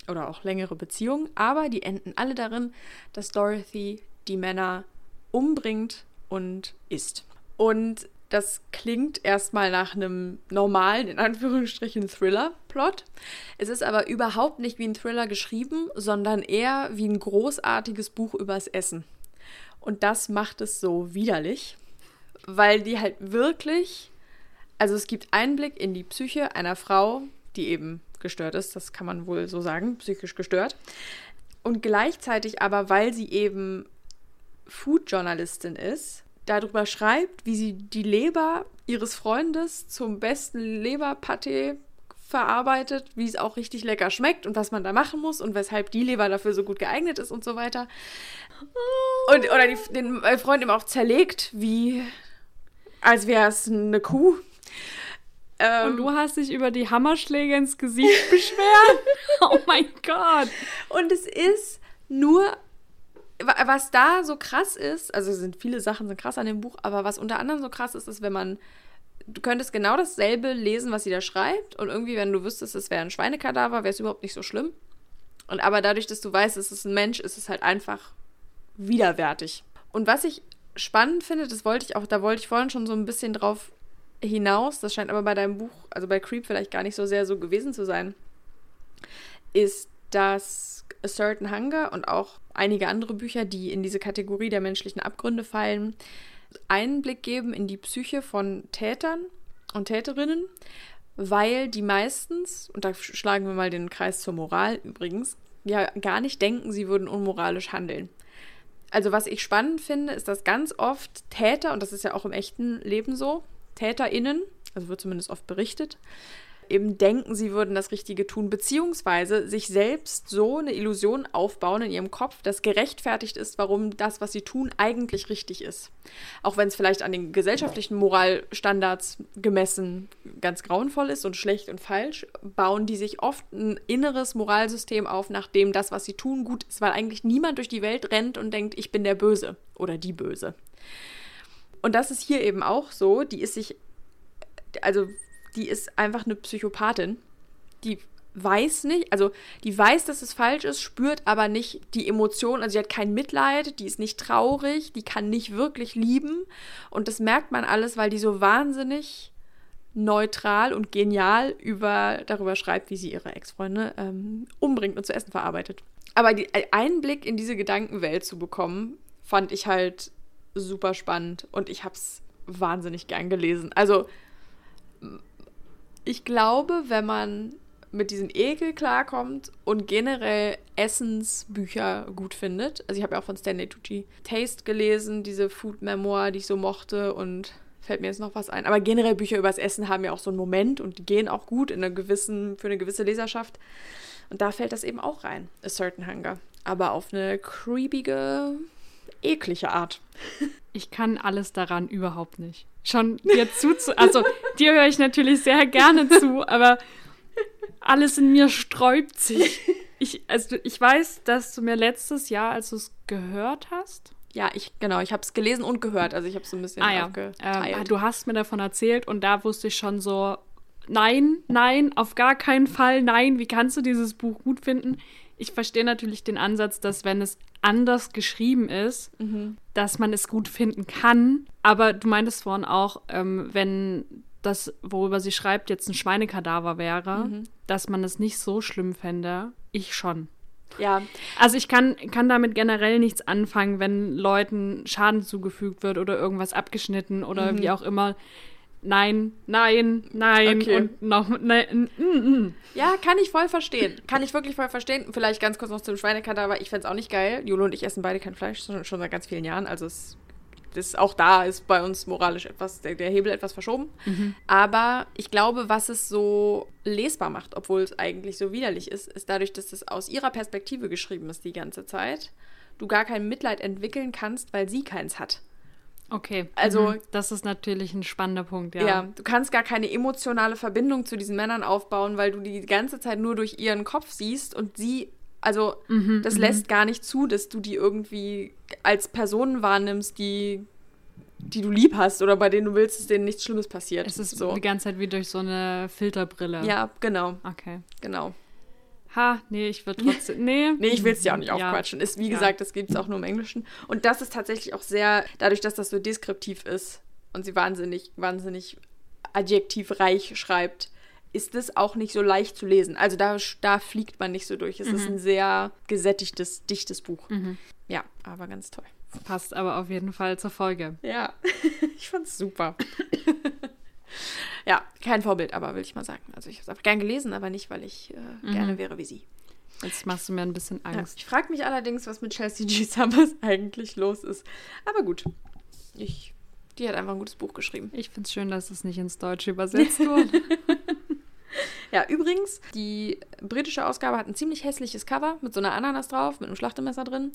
oder auch längere Beziehungen, aber die enden alle darin, dass Dorothy die Männer umbringt und isst. Und das klingt erstmal nach einem normalen, in Anführungsstrichen, Thriller-Plot. Es ist aber überhaupt nicht wie ein Thriller geschrieben, sondern eher wie ein großartiges Buch übers Essen. Und das macht es so widerlich, weil die halt wirklich, also es gibt Einblick in die Psyche einer Frau, die eben gestört ist, das kann man wohl so sagen, psychisch gestört. Und gleichzeitig aber, weil sie eben Food-Journalistin ist, darüber schreibt, wie sie die Leber ihres Freundes zum besten Leberpaté verarbeitet, wie es auch richtig lecker schmeckt und was man da machen muss und weshalb die Leber dafür so gut geeignet ist und so weiter. Und, oder die, den äh, Freund eben auch zerlegt, wie als wäre es eine Kuh. Ähm, Und du hast dich über die Hammerschläge ins Gesicht [laughs] beschwert? oh mein Gott. Und es ist nur, wa- was da so krass ist, also es sind viele Sachen sind krass an dem Buch, aber was unter anderem so krass ist, ist, wenn man, du könntest genau dasselbe lesen, was sie da schreibt und irgendwie, wenn du wüsstest, es wäre ein Schweinekadaver, wäre es überhaupt nicht so schlimm. Und aber dadurch, dass du weißt, es ist ein Mensch, ist es halt einfach widerwärtig. Und was ich spannend finde, das wollte ich auch, da wollte ich vorhin schon so ein bisschen drauf hinaus, das scheint aber bei deinem Buch, also bei Creep vielleicht gar nicht so sehr so gewesen zu sein, ist, dass A Certain Hunger und auch einige andere Bücher, die in diese Kategorie der menschlichen Abgründe fallen, Einblick geben in die Psyche von Tätern und Täterinnen, weil die meistens, und da schlagen wir mal den Kreis zur Moral übrigens, ja gar nicht denken, sie würden unmoralisch handeln. Also was ich spannend finde, ist, dass ganz oft Täter, und das ist ja auch im echten Leben so, TäterInnen, also wird zumindest oft berichtet, eben denken, sie würden das Richtige tun, beziehungsweise sich selbst so eine Illusion aufbauen in ihrem Kopf, dass gerechtfertigt ist, warum das, was sie tun, eigentlich richtig ist. Auch wenn es vielleicht an den gesellschaftlichen Moralstandards gemessen ganz grauenvoll ist und schlecht und falsch, bauen die sich oft ein inneres Moralsystem auf, nachdem das, was sie tun, gut ist, weil eigentlich niemand durch die Welt rennt und denkt, ich bin der Böse oder die Böse. Und das ist hier eben auch so, die ist sich, also die ist einfach eine Psychopathin. Die weiß nicht, also die weiß, dass es falsch ist, spürt aber nicht die Emotion, also sie hat kein Mitleid, die ist nicht traurig, die kann nicht wirklich lieben und das merkt man alles, weil die so wahnsinnig neutral und genial über, darüber schreibt, wie sie ihre Ex-Freunde ähm, umbringt und zu essen verarbeitet. Aber die, einen Blick in diese Gedankenwelt zu bekommen, fand ich halt super spannend und ich habe es wahnsinnig gern gelesen. Also ich glaube, wenn man mit diesem Ekel klarkommt und generell Essensbücher gut findet. Also ich habe ja auch von Stanley Tucci Taste gelesen, diese Food Memoir, die ich so mochte und fällt mir jetzt noch was ein. Aber generell Bücher übers Essen haben ja auch so einen Moment und die gehen auch gut in einer gewissen, für eine gewisse Leserschaft. Und da fällt das eben auch rein, A Certain Hunger. Aber auf eine creepige, eklige Art. Ich kann alles daran überhaupt nicht. Schon dir zuzu... Also, dir höre ich natürlich sehr gerne zu, aber alles in mir sträubt sich. Ich, also, ich weiß, dass du mir letztes Jahr, als du es gehört hast... Ja, ich, genau, ich habe es gelesen und gehört. Also ich habe es so ein bisschen ah, ja. Ähm, du hast mir davon erzählt und da wusste ich schon so, nein, nein, auf gar keinen Fall, nein, wie kannst du dieses Buch gut finden? Ich verstehe natürlich den Ansatz, dass wenn es anders geschrieben ist, mhm. dass man es gut finden kann. Aber du meintest vorhin auch, ähm, wenn das, worüber sie schreibt, jetzt ein Schweinekadaver wäre, mhm. dass man es nicht so schlimm fände. Ich schon. Ja. Also ich kann, kann damit generell nichts anfangen, wenn Leuten Schaden zugefügt wird oder irgendwas abgeschnitten oder mhm. wie auch immer nein, nein, nein okay. und noch nein. Mm, mm. Ja, kann ich voll verstehen. Kann ich wirklich voll verstehen. Vielleicht ganz kurz noch zum Schweinekadaver. Ich fände es auch nicht geil. Jolo und ich essen beide kein Fleisch, schon, schon seit ganz vielen Jahren. Also es das auch da ist bei uns moralisch etwas, der, der Hebel etwas verschoben. Mhm. Aber ich glaube, was es so lesbar macht, obwohl es eigentlich so widerlich ist, ist dadurch, dass es aus ihrer Perspektive geschrieben ist die ganze Zeit, du gar kein Mitleid entwickeln kannst, weil sie keins hat. Okay. Also, mhm. das ist natürlich ein spannender Punkt, ja. Ja, du kannst gar keine emotionale Verbindung zu diesen Männern aufbauen, weil du die ganze Zeit nur durch ihren Kopf siehst und sie, also, mhm, das mhm. lässt gar nicht zu, dass du die irgendwie als Personen wahrnimmst, die die du lieb hast oder bei denen du willst, dass denen nichts Schlimmes passiert. Es ist so die ganze Zeit wie durch so eine Filterbrille. Ja, genau. Okay. Genau. Ha, nee, ich will trotzdem. Nee. [laughs] nee, ich will es dir auch nicht aufquatschen. Ist, wie ja. gesagt, das gibt es auch nur im Englischen. Und das ist tatsächlich auch sehr, dadurch, dass das so deskriptiv ist und sie wahnsinnig, wahnsinnig adjektivreich schreibt, ist es auch nicht so leicht zu lesen. Also da, da fliegt man nicht so durch. Es mhm. ist ein sehr gesättigtes, dichtes Buch. Mhm. Ja, aber ganz toll. Passt aber auf jeden Fall zur Folge. Ja, [laughs] ich fand's super. [laughs] Ja, kein Vorbild, aber will ich mal sagen. Also ich habe es einfach gern gelesen, aber nicht, weil ich äh, mhm. gerne wäre wie sie. Jetzt machst du mir ein bisschen Angst. Ja, ich frage mich allerdings, was mit Chelsea [laughs] G. Summers eigentlich los ist. Aber gut, ich, die hat einfach ein gutes Buch geschrieben. Ich finde es schön, dass es nicht ins Deutsche übersetzt wurde. [laughs] ja, übrigens, die britische Ausgabe hat ein ziemlich hässliches Cover mit so einer Ananas drauf, mit einem Schlachtemesser drin.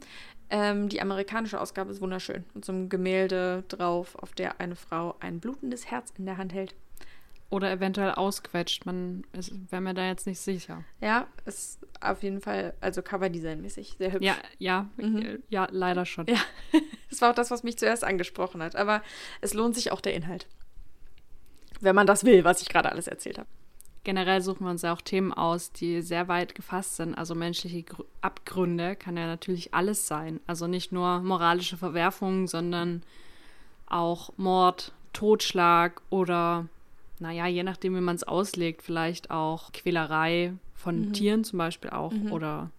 Ähm, die amerikanische Ausgabe ist wunderschön. Mit so einem Gemälde drauf, auf der eine Frau ein blutendes Herz in der Hand hält. Oder eventuell ausquetscht. Man wäre mir da jetzt nicht sicher. Ja, ist auf jeden Fall, also Coverdesign-mäßig sehr hübsch. Ja, ja, mhm. ja, leider schon. Ja, [laughs] das war auch das, was mich zuerst angesprochen hat. Aber es lohnt sich auch der Inhalt. Wenn man das will, was ich gerade alles erzählt habe. Generell suchen wir uns ja auch Themen aus, die sehr weit gefasst sind. Also menschliche Abgründe kann ja natürlich alles sein. Also nicht nur moralische Verwerfungen, sondern auch Mord, Totschlag oder naja, je nachdem, wie man es auslegt, vielleicht auch Quälerei von mhm. Tieren zum Beispiel auch. Mhm. Oder,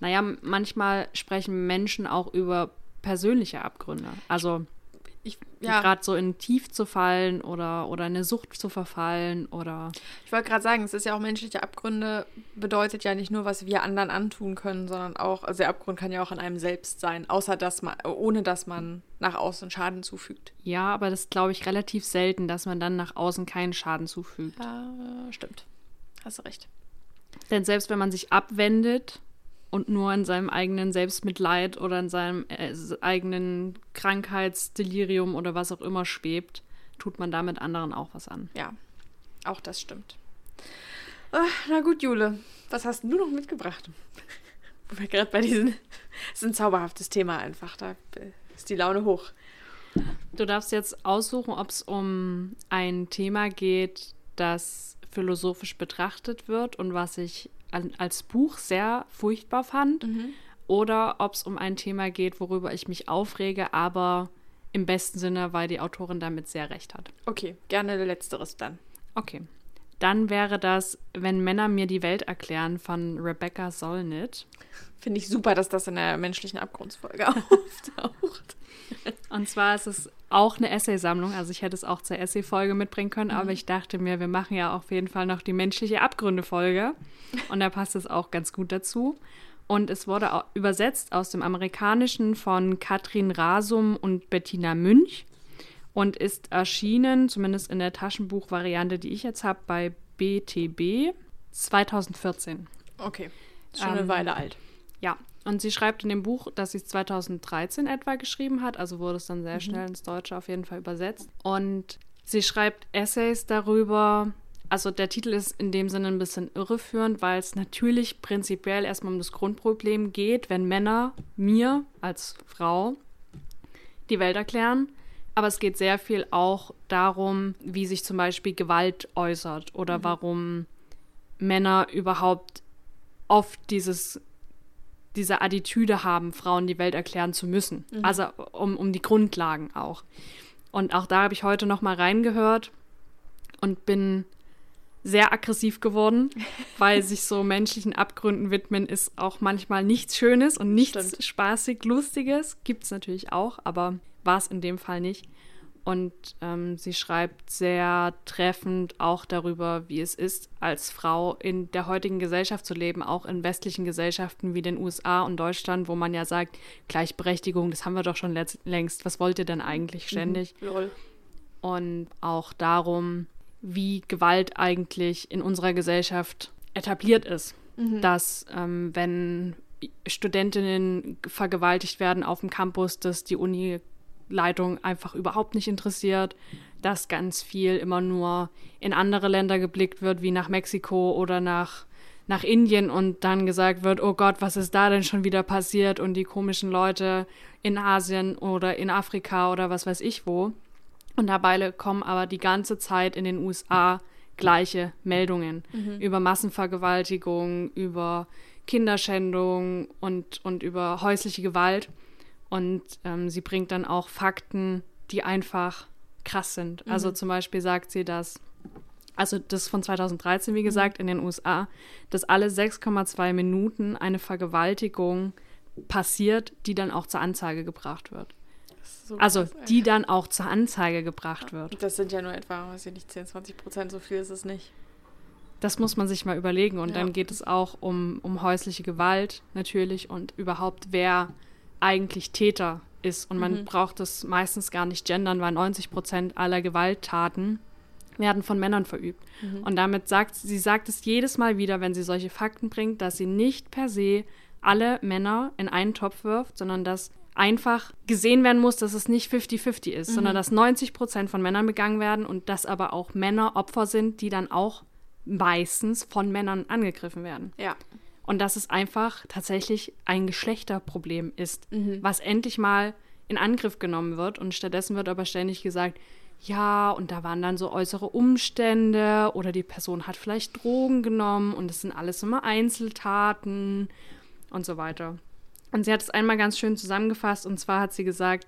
naja, manchmal sprechen Menschen auch über persönliche Abgründe. Also ich, ja. gerade so in Tief zu fallen oder, oder eine Sucht zu verfallen oder. Ich wollte gerade sagen, es ist ja auch menschliche Abgründe, bedeutet ja nicht nur, was wir anderen antun können, sondern auch, also der Abgrund kann ja auch in einem selbst sein, außer dass man, ohne dass man nach außen Schaden zufügt. Ja, aber das glaube ich relativ selten, dass man dann nach außen keinen Schaden zufügt. Ja, stimmt. Hast du recht. Denn selbst wenn man sich abwendet und nur in seinem eigenen Selbstmitleid oder in seinem äh, eigenen Krankheitsdelirium oder was auch immer schwebt, tut man damit anderen auch was an. Ja, auch das stimmt. Ach, na gut, Jule, was hast du noch mitgebracht? [laughs] Wo wir gerade bei diesen. Das ist ein zauberhaftes Thema einfach. Da ist die Laune hoch. Du darfst jetzt aussuchen, ob es um ein Thema geht, das philosophisch betrachtet wird und was ich als Buch sehr furchtbar fand. Mhm. Oder ob es um ein Thema geht, worüber ich mich aufrege, aber im besten Sinne, weil die Autorin damit sehr recht hat. Okay, gerne letzteres dann. Okay. Dann wäre das, wenn Männer mir die Welt erklären von Rebecca Solnit. Finde ich super, dass das in der menschlichen Abgrundsfolge [laughs] auftaucht. Und zwar ist es auch eine Essaysammlung. Also ich hätte es auch zur Essay-Folge mitbringen können, mhm. aber ich dachte mir, wir machen ja auf jeden Fall noch die menschliche Abgründe-Folge. Und da passt es auch ganz gut dazu. Und es wurde übersetzt aus dem Amerikanischen von Katrin Rasum und Bettina Münch und ist erschienen, zumindest in der Taschenbuchvariante, die ich jetzt habe, bei BTB 2014. Okay, schon ähm, eine Weile alt. Ja, und sie schreibt in dem Buch, dass sie es 2013 etwa geschrieben hat, also wurde es dann sehr mhm. schnell ins Deutsche auf jeden Fall übersetzt. Und sie schreibt Essays darüber, also der Titel ist in dem Sinne ein bisschen irreführend, weil es natürlich prinzipiell erstmal um das Grundproblem geht, wenn Männer mir als Frau die Welt erklären aber es geht sehr viel auch darum, wie sich zum Beispiel Gewalt äußert oder mhm. warum Männer überhaupt oft dieses, diese Attitüde haben, Frauen die Welt erklären zu müssen. Mhm. Also um, um die Grundlagen auch. Und auch da habe ich heute noch mal reingehört und bin sehr aggressiv geworden, [laughs] weil sich so menschlichen Abgründen widmen ist auch manchmal nichts Schönes und nichts Stimmt. spaßig, lustiges. Gibt es natürlich auch, aber war es in dem Fall nicht. Und ähm, sie schreibt sehr treffend auch darüber, wie es ist, als Frau in der heutigen Gesellschaft zu leben, auch in westlichen Gesellschaften wie den USA und Deutschland, wo man ja sagt, Gleichberechtigung, das haben wir doch schon längst. Was wollt ihr denn eigentlich mhm. ständig? Mhm, und auch darum, wie Gewalt eigentlich in unserer Gesellschaft etabliert ist. Mhm. Dass ähm, wenn Studentinnen vergewaltigt werden auf dem Campus, dass die Uni Leitung einfach überhaupt nicht interessiert, dass ganz viel immer nur in andere Länder geblickt wird, wie nach Mexiko oder nach, nach Indien und dann gesagt wird, oh Gott, was ist da denn schon wieder passiert und die komischen Leute in Asien oder in Afrika oder was weiß ich wo. Und dabei kommen aber die ganze Zeit in den USA gleiche Meldungen mhm. über Massenvergewaltigung, über Kinderschändung und, und über häusliche Gewalt. Und ähm, sie bringt dann auch Fakten, die einfach krass sind. Mhm. Also zum Beispiel sagt sie, dass, also das von 2013, wie gesagt, in den USA, dass alle 6,2 Minuten eine Vergewaltigung passiert, die dann auch zur Anzeige gebracht wird. So also krass, die dann auch zur Anzeige gebracht wird. Das sind ja nur etwa, weiß ich nicht, 10, 20 Prozent, so viel ist es nicht. Das muss man sich mal überlegen. Und ja. dann geht es auch um, um häusliche Gewalt natürlich und überhaupt, wer eigentlich Täter ist. Und man mhm. braucht es meistens gar nicht gendern, weil 90 Prozent aller Gewalttaten werden von Männern verübt. Mhm. Und damit sagt sie sagt es jedes Mal wieder, wenn sie solche Fakten bringt, dass sie nicht per se alle Männer in einen Topf wirft, sondern dass einfach gesehen werden muss, dass es nicht 50-50 ist, mhm. sondern dass 90 Prozent von Männern begangen werden und dass aber auch Männer Opfer sind, die dann auch meistens von Männern angegriffen werden. Ja und dass es einfach tatsächlich ein Geschlechterproblem ist, mhm. was endlich mal in Angriff genommen wird. Und stattdessen wird aber ständig gesagt, ja, und da waren dann so äußere Umstände oder die Person hat vielleicht Drogen genommen und es sind alles immer Einzeltaten und so weiter. Und sie hat es einmal ganz schön zusammengefasst und zwar hat sie gesagt,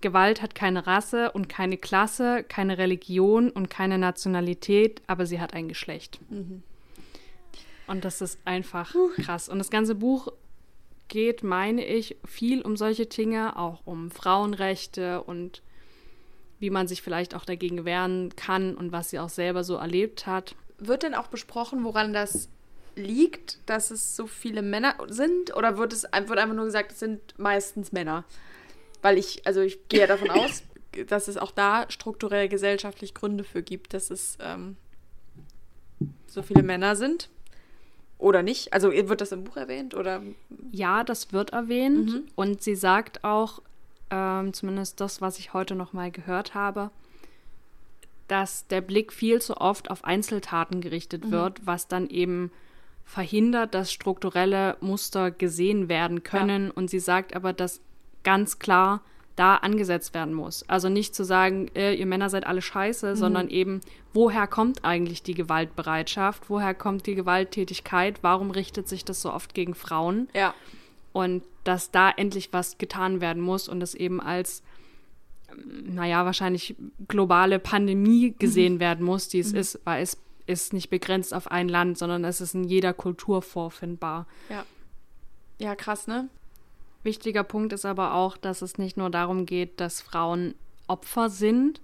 Gewalt hat keine Rasse und keine Klasse, keine Religion und keine Nationalität, aber sie hat ein Geschlecht. Mhm. Und das ist einfach krass. Und das ganze Buch geht, meine ich, viel um solche Dinge, auch um Frauenrechte und wie man sich vielleicht auch dagegen wehren kann und was sie auch selber so erlebt hat. Wird denn auch besprochen, woran das liegt, dass es so viele Männer sind? Oder wird es wird einfach nur gesagt, es sind meistens Männer? Weil ich, also ich gehe ja davon [laughs] aus, dass es auch da strukturell gesellschaftlich Gründe für gibt, dass es ähm, so viele Männer sind. Oder nicht? Also wird das im Buch erwähnt? Oder? Ja, das wird erwähnt. Mhm. Und sie sagt auch, ähm, zumindest das, was ich heute noch mal gehört habe, dass der Blick viel zu oft auf Einzeltaten gerichtet mhm. wird, was dann eben verhindert, dass strukturelle Muster gesehen werden können. Ja. Und sie sagt aber, dass ganz klar da angesetzt werden muss. Also nicht zu sagen, äh, ihr Männer seid alle scheiße, mhm. sondern eben, woher kommt eigentlich die Gewaltbereitschaft? Woher kommt die Gewalttätigkeit? Warum richtet sich das so oft gegen Frauen? Ja. Und dass da endlich was getan werden muss und das eben als, naja, wahrscheinlich globale Pandemie gesehen mhm. werden muss, die es mhm. ist, weil es ist nicht begrenzt auf ein Land, sondern es ist in jeder Kultur vorfindbar. Ja. Ja, krass, ne? Wichtiger Punkt ist aber auch, dass es nicht nur darum geht, dass Frauen Opfer sind,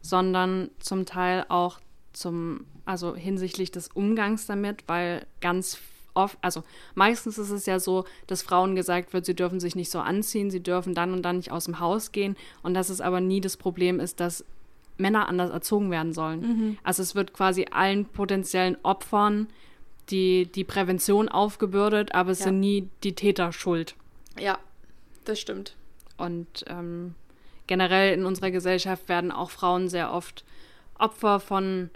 sondern zum Teil auch zum, also hinsichtlich des Umgangs damit, weil ganz oft, also meistens ist es ja so, dass Frauen gesagt wird, sie dürfen sich nicht so anziehen, sie dürfen dann und dann nicht aus dem Haus gehen und dass es aber nie das Problem ist, dass Männer anders erzogen werden sollen. Mhm. Also es wird quasi allen potenziellen Opfern die, die Prävention aufgebürdet, aber es ja. sind nie die Täter schuld. Ja, das stimmt. Und ähm, generell in unserer Gesellschaft werden auch Frauen sehr oft Opfer von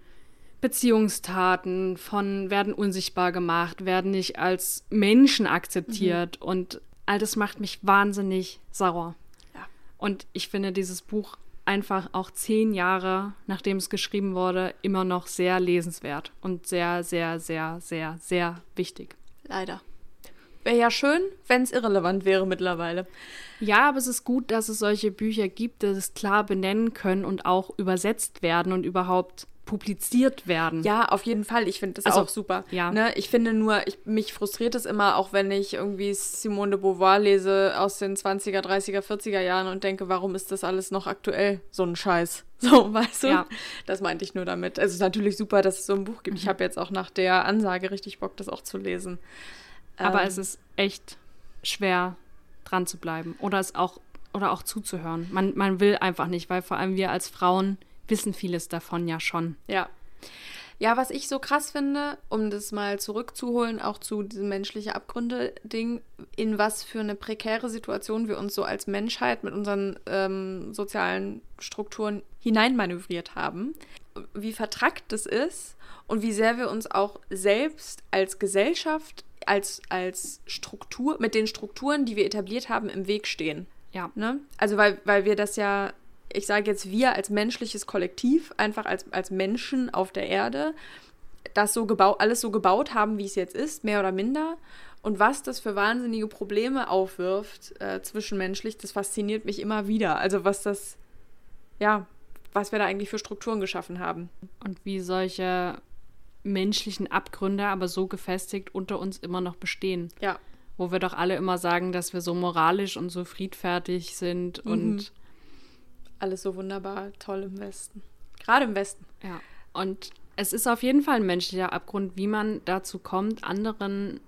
Beziehungstaten, von werden unsichtbar gemacht, werden nicht als Menschen akzeptiert mhm. und all das macht mich wahnsinnig sauer. Ja. Und ich finde dieses Buch einfach auch zehn Jahre, nachdem es geschrieben wurde, immer noch sehr lesenswert und sehr, sehr, sehr, sehr, sehr wichtig. Leider. Wäre ja schön, wenn es irrelevant wäre mittlerweile. Ja, aber es ist gut, dass es solche Bücher gibt, die es klar benennen können und auch übersetzt werden und überhaupt publiziert werden. Ja, auf jeden Fall. Ich finde das also, auch super. Ja. Ne? Ich finde nur, ich, mich frustriert es immer, auch wenn ich irgendwie Simone de Beauvoir lese aus den 20er, 30er, 40er Jahren und denke, warum ist das alles noch aktuell? So ein Scheiß. [laughs] So, weißt du? Ja. Das meinte ich nur damit. Es ist natürlich super, dass es so ein Buch gibt. Mhm. Ich habe jetzt auch nach der Ansage richtig Bock, das auch zu lesen. Aber ähm, es ist echt schwer, dran zu bleiben oder es auch oder auch zuzuhören. Man, man will einfach nicht, weil vor allem wir als Frauen wissen vieles davon ja schon. Ja. Ja, was ich so krass finde, um das mal zurückzuholen, auch zu diesem menschliche Abgründe-Ding, in was für eine prekäre Situation wir uns so als Menschheit mit unseren ähm, sozialen Strukturen hineinmanövriert haben, wie vertrackt das ist und wie sehr wir uns auch selbst als Gesellschaft, als, als Struktur, mit den Strukturen, die wir etabliert haben, im Weg stehen. Ja. Ne? Also, weil, weil wir das ja ich sage jetzt wir als menschliches Kollektiv, einfach als, als Menschen auf der Erde, das so gebaut, alles so gebaut haben, wie es jetzt ist, mehr oder minder. Und was das für wahnsinnige Probleme aufwirft äh, zwischenmenschlich, das fasziniert mich immer wieder. Also was das, ja, was wir da eigentlich für Strukturen geschaffen haben. Und wie solche menschlichen Abgründe aber so gefestigt unter uns immer noch bestehen. Ja. Wo wir doch alle immer sagen, dass wir so moralisch und so friedfertig sind mhm. und alles so wunderbar toll im Westen. Gerade im Westen. Ja. Und es ist auf jeden Fall ein menschlicher Abgrund, wie man dazu kommt, anderen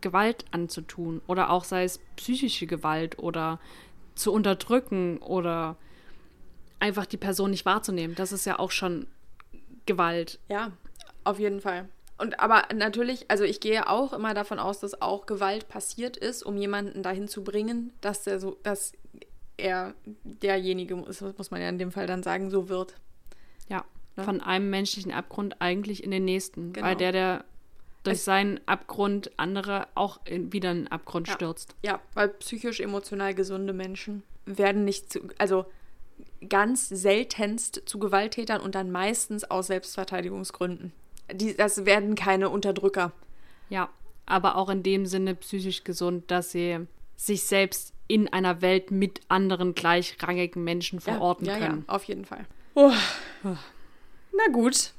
Gewalt anzutun. Oder auch sei es psychische Gewalt oder zu unterdrücken oder einfach die Person nicht wahrzunehmen. Das ist ja auch schon Gewalt. Ja, auf jeden Fall. Und aber natürlich, also ich gehe auch immer davon aus, dass auch Gewalt passiert ist, um jemanden dahin zu bringen, dass der so, dass er derjenige muss man ja in dem Fall dann sagen, so wird. Ja, ne? von einem menschlichen Abgrund eigentlich in den nächsten, genau. weil der, der durch seinen Abgrund andere auch in, wieder in den Abgrund ja. stürzt. Ja, weil psychisch emotional gesunde Menschen werden nicht zu, also ganz seltenst zu Gewalttätern und dann meistens aus Selbstverteidigungsgründen. Die, das werden keine Unterdrücker. Ja, aber auch in dem Sinne psychisch gesund, dass sie sich selbst in einer Welt mit anderen gleichrangigen Menschen verorten ja, ja, können. Ja, auf jeden Fall. Oh. Na gut.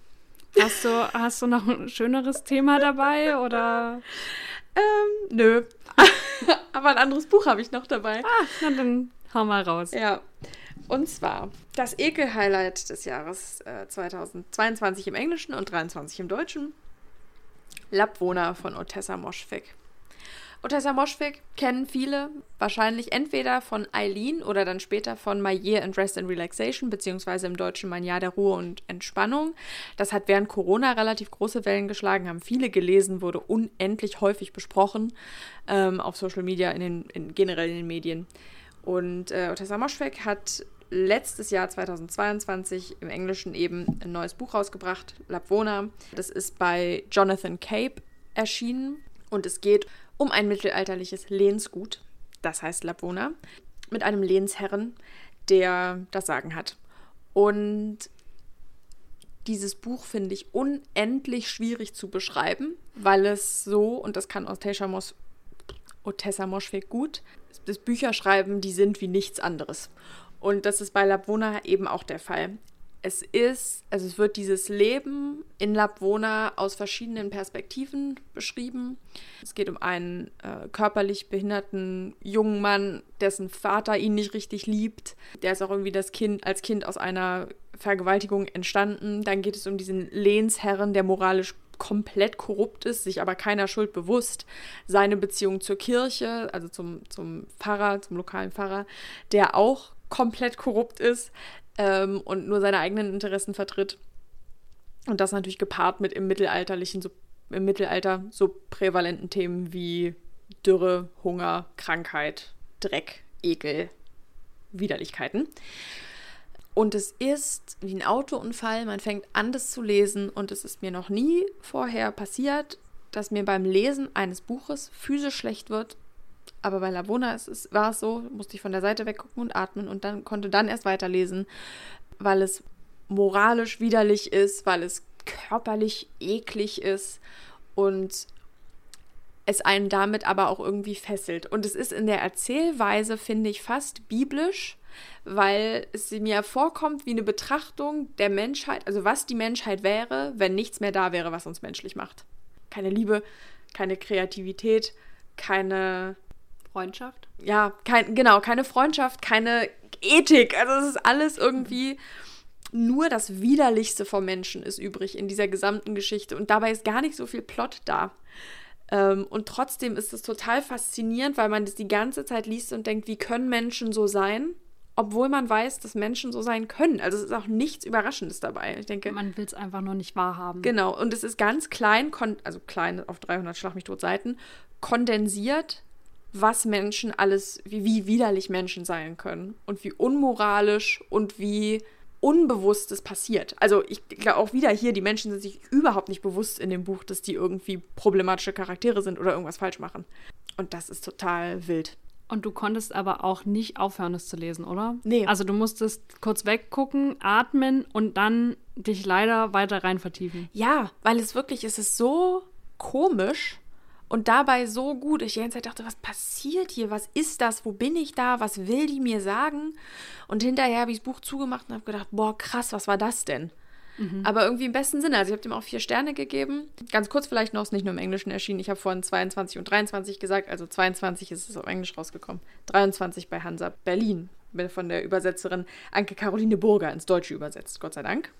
Hast du, hast du noch ein schöneres Thema dabei oder? Ähm, nö. [laughs] Aber ein anderes Buch habe ich noch dabei. Ah, na dann hau mal raus. Ja. Und zwar das Ekel-Highlight des Jahres äh, 2022 im Englischen und 23 im Deutschen. Labwohner von Otessa Moschweg. Otessa Moschweg kennen viele wahrscheinlich entweder von Eileen oder dann später von My Year in Rest and Relaxation, beziehungsweise im Deutschen Mein Jahr der Ruhe und Entspannung. Das hat während Corona relativ große Wellen geschlagen, haben viele gelesen, wurde unendlich häufig besprochen ähm, auf Social Media, in den, in, generell in den Medien. Und äh, Otessa Moschweg hat letztes Jahr 2022 im Englischen eben ein neues Buch rausgebracht, Labwona. Das ist bei Jonathan Cape erschienen und es geht um ein mittelalterliches Lehnsgut, das heißt Labona. mit einem Lehnsherren, der das Sagen hat. Und dieses Buch finde ich unendlich schwierig zu beschreiben, weil es so, und das kann Otessa, Mos Otessa Moschweg gut, das Bücherschreiben, die sind wie nichts anderes. Und das ist bei Labwona eben auch der Fall es ist, also es wird dieses Leben in Labwona aus verschiedenen Perspektiven beschrieben. Es geht um einen äh, körperlich behinderten jungen Mann, dessen Vater ihn nicht richtig liebt. Der ist auch irgendwie das Kind als Kind aus einer Vergewaltigung entstanden. Dann geht es um diesen Lehnsherren, der moralisch komplett korrupt ist, sich aber keiner Schuld bewusst. Seine Beziehung zur Kirche, also zum, zum Pfarrer, zum lokalen Pfarrer, der auch komplett korrupt ist ähm, und nur seine eigenen Interessen vertritt. Und das natürlich gepaart mit im mittelalterlichen, so, im Mittelalter so prävalenten Themen wie Dürre, Hunger, Krankheit, Dreck, Ekel, Widerlichkeiten. Und es ist wie ein Autounfall. Man fängt an, das zu lesen und es ist mir noch nie vorher passiert, dass mir beim Lesen eines Buches physisch schlecht wird aber bei Lavona ist es, war es so, musste ich von der Seite weggucken und atmen und dann konnte dann erst weiterlesen, weil es moralisch widerlich ist, weil es körperlich eklig ist und es einen damit aber auch irgendwie fesselt. Und es ist in der Erzählweise, finde ich, fast biblisch, weil es mir vorkommt wie eine Betrachtung der Menschheit, also was die Menschheit wäre, wenn nichts mehr da wäre, was uns menschlich macht. Keine Liebe, keine Kreativität, keine Freundschaft? Ja, kein, genau, keine Freundschaft, keine Ethik. Also es ist alles irgendwie nur das Widerlichste vom Menschen ist übrig in dieser gesamten Geschichte. Und dabei ist gar nicht so viel Plot da. Ähm, und trotzdem ist es total faszinierend, weil man das die ganze Zeit liest und denkt, wie können Menschen so sein? Obwohl man weiß, dass Menschen so sein können. Also es ist auch nichts Überraschendes dabei. Ich denke. Man will es einfach nur nicht wahrhaben. Genau. Und es ist ganz klein, also klein auf 300 Schlag mich tot Seiten, kondensiert was Menschen alles, wie, wie widerlich Menschen sein können und wie unmoralisch und wie unbewusst es passiert. Also ich glaube auch wieder hier, die Menschen sind sich überhaupt nicht bewusst in dem Buch, dass die irgendwie problematische Charaktere sind oder irgendwas falsch machen. Und das ist total wild. Und du konntest aber auch nicht aufhören, es zu lesen, oder? Nee. Also du musstest kurz weggucken, atmen und dann dich leider weiter rein vertiefen. Ja, weil es wirklich, es ist so komisch, und dabei so gut. Ich die ganze Zeit dachte, was passiert hier? Was ist das? Wo bin ich da? Was will die mir sagen? Und hinterher habe ich das Buch zugemacht und habe gedacht, boah, krass, was war das denn? Mhm. Aber irgendwie im besten Sinne. Also ich habe dem auch vier Sterne gegeben. Ganz kurz vielleicht noch, ist nicht nur im Englischen erschienen. Ich habe vorhin 22 und 23 gesagt. Also 22 ist es auf Englisch rausgekommen. 23 bei Hansa Berlin. Von der Übersetzerin Anke Caroline Burger ins Deutsche übersetzt. Gott sei Dank.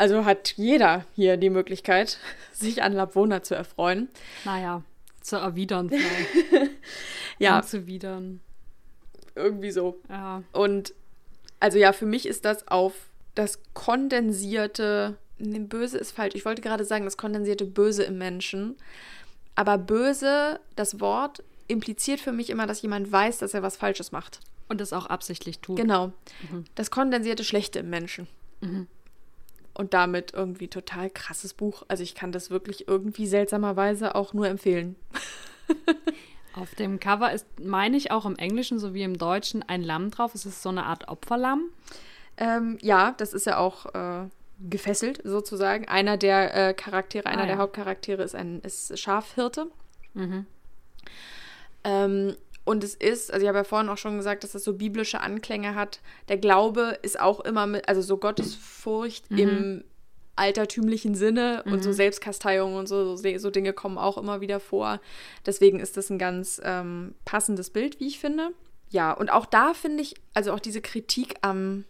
Also hat jeder hier die Möglichkeit, [laughs] sich an Labwona zu erfreuen. Naja, zu erwidern [laughs] ja. zu widern. Irgendwie so. Ja. Und also ja, für mich ist das auf das kondensierte, ne, böse ist falsch, ich wollte gerade sagen, das kondensierte Böse im Menschen. Aber böse, das Wort impliziert für mich immer, dass jemand weiß, dass er was Falsches macht. Und das auch absichtlich tut. Genau. Mhm. Das kondensierte Schlechte im Menschen. Mhm und damit irgendwie total krasses Buch. Also ich kann das wirklich irgendwie seltsamerweise auch nur empfehlen. [laughs] Auf dem Cover ist, meine ich, auch im Englischen sowie im Deutschen ein Lamm drauf. Es ist so eine Art Opferlamm. Ähm, ja, das ist ja auch äh, gefesselt sozusagen. Einer der äh, Charaktere, einer ah, ja. der Hauptcharaktere ist ein ist Schafhirte. Mhm. Ähm, und es ist, also ich habe ja vorhin auch schon gesagt, dass das so biblische Anklänge hat. Der Glaube ist auch immer mit, also so Gottesfurcht mhm. im altertümlichen Sinne mhm. und so mhm. Selbstkasteiung und so, so, so, Dinge kommen auch immer wieder vor. Deswegen ist das ein ganz ähm, passendes Bild, wie ich finde. Ja, und auch da finde ich, also auch diese Kritik am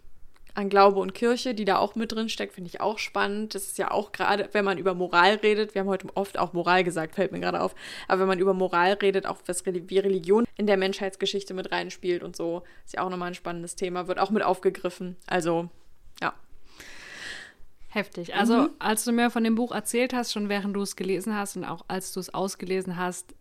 an Glaube und Kirche, die da auch mit drin steckt, finde ich auch spannend. Das ist ja auch gerade, wenn man über Moral redet, wir haben heute oft auch Moral gesagt, fällt mir gerade auf, aber wenn man über Moral redet, auch was wie Religion in der Menschheitsgeschichte mit reinspielt und so, ist ja auch nochmal ein spannendes Thema, wird auch mit aufgegriffen. Also, ja. Heftig. Also, mhm. als du mir von dem Buch erzählt hast, schon während du es gelesen hast und auch als du es ausgelesen hast,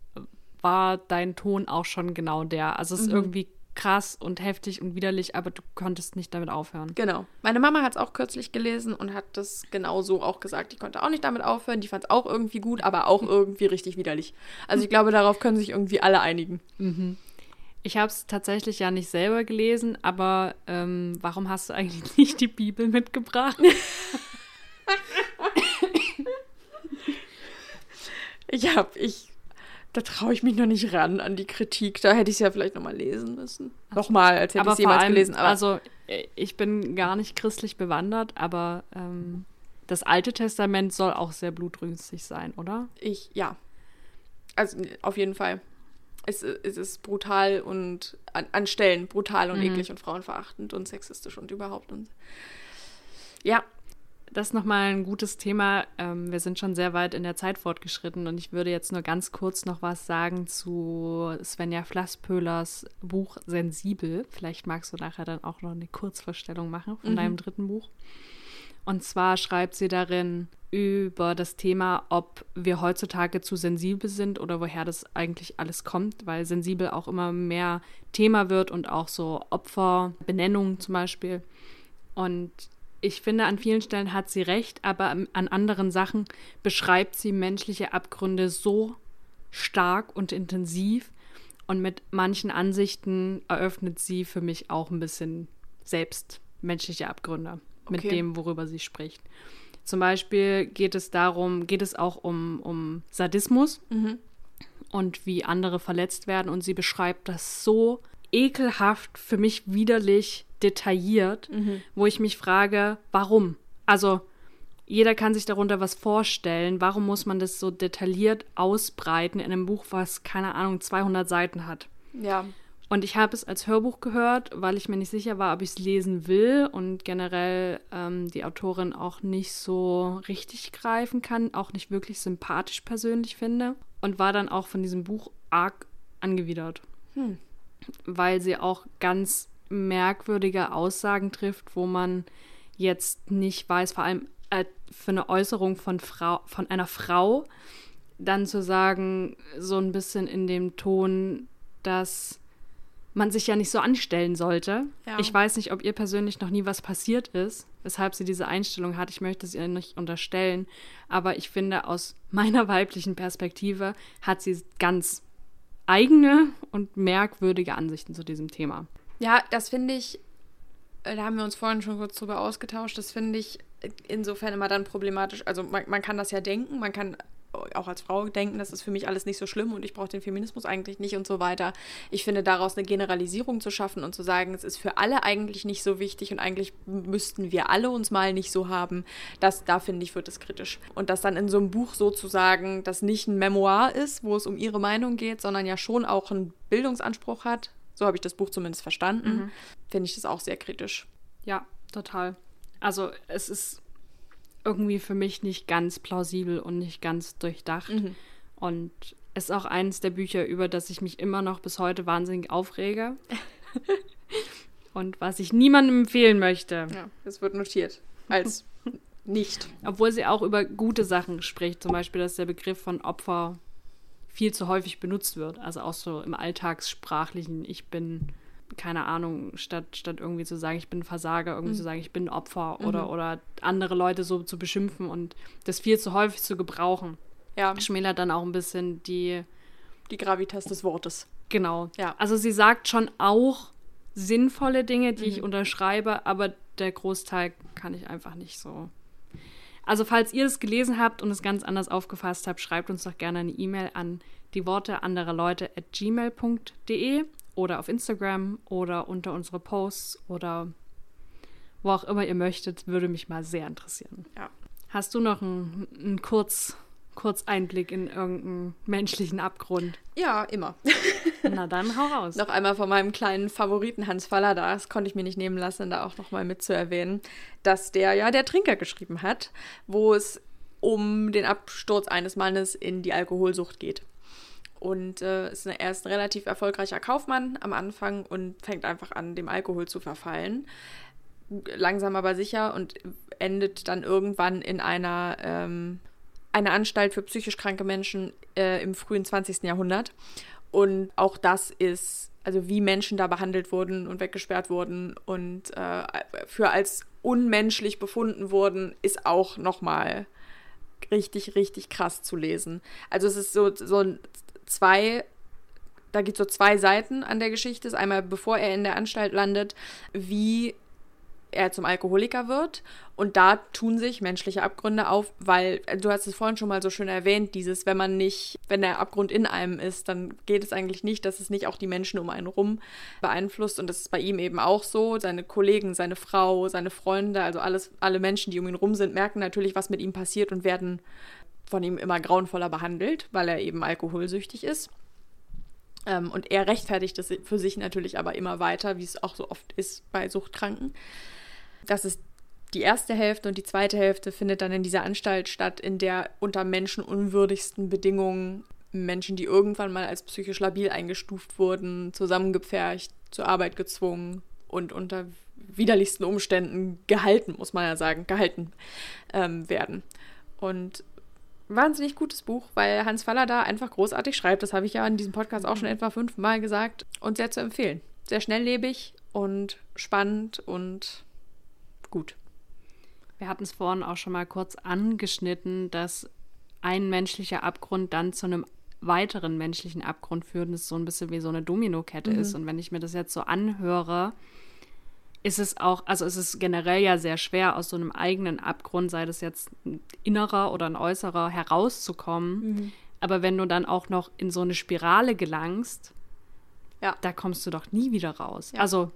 war dein Ton auch schon genau der. Also, es ist mhm. irgendwie krass und heftig und widerlich, aber du konntest nicht damit aufhören. Genau. Meine Mama hat es auch kürzlich gelesen und hat das genau so auch gesagt. Die konnte auch nicht damit aufhören, die fand es auch irgendwie gut, aber auch irgendwie richtig widerlich. Also ich glaube, darauf können sich irgendwie alle einigen. Mhm. Ich habe es tatsächlich ja nicht selber gelesen, aber ähm, warum hast du eigentlich [laughs] nicht die Bibel mitgebracht? [laughs] ich habe, ich, da traue ich mich noch nicht ran an die Kritik. Da hätte ich es ja vielleicht nochmal lesen müssen. Nochmal, als hätte ich es jemals allem, gelesen. Aber also, äh, ich bin gar nicht christlich bewandert, aber ähm, das Alte Testament soll auch sehr blutrünstig sein, oder? Ich, ja. Also, auf jeden Fall. Es, es ist brutal und an, an Stellen brutal und mhm. eklig und frauenverachtend und sexistisch und überhaupt. Und ja, das ist nochmal ein gutes Thema. Ähm, wir sind schon sehr weit in der Zeit fortgeschritten und ich würde jetzt nur ganz kurz noch was sagen zu Svenja Flasspöhlers Buch Sensibel. Vielleicht magst du nachher dann auch noch eine Kurzvorstellung machen von mhm. deinem dritten Buch. Und zwar schreibt sie darin über das Thema, ob wir heutzutage zu sensibel sind oder woher das eigentlich alles kommt, weil sensibel auch immer mehr Thema wird und auch so Opferbenennungen zum Beispiel. Und ich finde, an vielen Stellen hat sie recht, aber an anderen Sachen beschreibt sie menschliche Abgründe so stark und intensiv. Und mit manchen Ansichten eröffnet sie für mich auch ein bisschen selbst menschliche Abgründe okay. mit dem, worüber sie spricht. Zum Beispiel geht es darum, geht es auch um, um Sadismus mhm. und wie andere verletzt werden. Und sie beschreibt das so ekelhaft, für mich widerlich detailliert, mhm. wo ich mich frage, warum? Also jeder kann sich darunter was vorstellen. Warum muss man das so detailliert ausbreiten in einem Buch, was keine Ahnung 200 Seiten hat? Ja. Und ich habe es als Hörbuch gehört, weil ich mir nicht sicher war, ob ich es lesen will und generell ähm, die Autorin auch nicht so richtig greifen kann, auch nicht wirklich sympathisch persönlich finde und war dann auch von diesem Buch arg angewidert. Hm. Weil sie auch ganz merkwürdige Aussagen trifft, wo man jetzt nicht weiß, vor allem äh, für eine Äußerung von, Frau, von einer Frau, dann zu sagen, so ein bisschen in dem Ton, dass man sich ja nicht so anstellen sollte. Ja. Ich weiß nicht, ob ihr persönlich noch nie was passiert ist, weshalb sie diese Einstellung hat. Ich möchte es ihr nicht unterstellen. Aber ich finde, aus [laughs] meiner weiblichen Perspektive hat sie ganz eigene und merkwürdige Ansichten zu diesem Thema. Ja, das finde ich, äh, da haben wir uns vorhin schon kurz drüber ausgetauscht, das finde ich insofern immer dann problematisch. Also man, man kann das ja denken, man kann auch als Frau denken, das ist für mich alles nicht so schlimm und ich brauche den Feminismus eigentlich nicht und so weiter. Ich finde, daraus eine Generalisierung zu schaffen und zu sagen, es ist für alle eigentlich nicht so wichtig und eigentlich müssten wir alle uns mal nicht so haben, das, da finde ich, wird es kritisch. Und das dann in so einem Buch sozusagen, das nicht ein Memoir ist, wo es um ihre Meinung geht, sondern ja schon auch einen Bildungsanspruch hat, so habe ich das Buch zumindest verstanden. Mhm. Finde ich das auch sehr kritisch. Ja, total. Also es ist irgendwie für mich nicht ganz plausibel und nicht ganz durchdacht. Mhm. Und es ist auch eines der Bücher, über das ich mich immer noch bis heute wahnsinnig aufrege. [laughs] und was ich niemandem empfehlen möchte. Ja, es wird notiert. Als [laughs] nicht. Obwohl sie auch über gute Sachen spricht. Zum Beispiel, dass der Begriff von Opfer viel zu häufig benutzt wird. Also auch so im Alltagssprachlichen, ich bin, keine Ahnung, statt, statt irgendwie zu sagen, ich bin Versager, irgendwie mhm. zu sagen, ich bin Opfer mhm. oder, oder andere Leute so zu beschimpfen und das viel zu häufig zu gebrauchen. Ja. Schmälert dann auch ein bisschen die. Die Gravitas des Wortes. Genau. Ja. Also sie sagt schon auch sinnvolle Dinge, die mhm. ich unterschreibe, aber der Großteil kann ich einfach nicht so also falls ihr es gelesen habt und es ganz anders aufgefasst habt, schreibt uns doch gerne eine E-Mail an die Worte anderer Leute at gmail.de oder auf Instagram oder unter unsere Posts oder wo auch immer ihr möchtet, würde mich mal sehr interessieren. Ja. Hast du noch einen, einen kurz kurz Einblick in irgendeinen menschlichen Abgrund? Ja, immer. [laughs] Na dann hau raus. noch einmal von meinem kleinen Favoriten Hans Faller, das konnte ich mir nicht nehmen lassen, da auch nochmal mit zu erwähnen, dass der ja der Trinker geschrieben hat, wo es um den Absturz eines Mannes in die Alkoholsucht geht. Und äh, ist eine, er ist ein relativ erfolgreicher Kaufmann am Anfang und fängt einfach an, dem Alkohol zu verfallen. Langsam aber sicher und endet dann irgendwann in einer ähm, eine Anstalt für psychisch kranke Menschen äh, im frühen 20. Jahrhundert. Und auch das ist, also wie Menschen da behandelt wurden und weggesperrt wurden und äh, für als unmenschlich befunden wurden, ist auch nochmal richtig, richtig krass zu lesen. Also es ist so, so zwei da gibt es so zwei Seiten an der Geschichte. Das ist einmal, bevor er in der Anstalt landet, wie er zum Alkoholiker wird. Und da tun sich menschliche Abgründe auf, weil du hast es vorhin schon mal so schön erwähnt, dieses, wenn man nicht, wenn der Abgrund in einem ist, dann geht es eigentlich nicht, dass es nicht auch die Menschen um einen rum beeinflusst. Und das ist bei ihm eben auch so. Seine Kollegen, seine Frau, seine Freunde, also alles, alle Menschen, die um ihn rum sind, merken natürlich, was mit ihm passiert und werden von ihm immer grauenvoller behandelt, weil er eben alkoholsüchtig ist. Ähm, und er rechtfertigt es für sich natürlich aber immer weiter, wie es auch so oft ist bei Suchtkranken. Das ist die erste Hälfte und die zweite Hälfte findet dann in dieser Anstalt statt, in der unter menschenunwürdigsten Bedingungen Menschen, die irgendwann mal als psychisch labil eingestuft wurden, zusammengepfercht, zur Arbeit gezwungen und unter widerlichsten Umständen gehalten, muss man ja sagen, gehalten ähm, werden. Und wahnsinnig gutes Buch, weil Hans Faller da einfach großartig schreibt. Das habe ich ja in diesem Podcast auch schon etwa fünfmal gesagt und sehr zu empfehlen. Sehr schnelllebig und spannend und gut. Wir hatten es vorhin auch schon mal kurz angeschnitten, dass ein menschlicher Abgrund dann zu einem weiteren menschlichen Abgrund führt und es so ein bisschen wie so eine Dominokette mhm. ist. Und wenn ich mir das jetzt so anhöre, ist es auch, also ist es generell ja sehr schwer, aus so einem eigenen Abgrund, sei das jetzt ein innerer oder ein äußerer, herauszukommen. Mhm. Aber wenn du dann auch noch in so eine Spirale gelangst, ja. da kommst du doch nie wieder raus. Ja. Also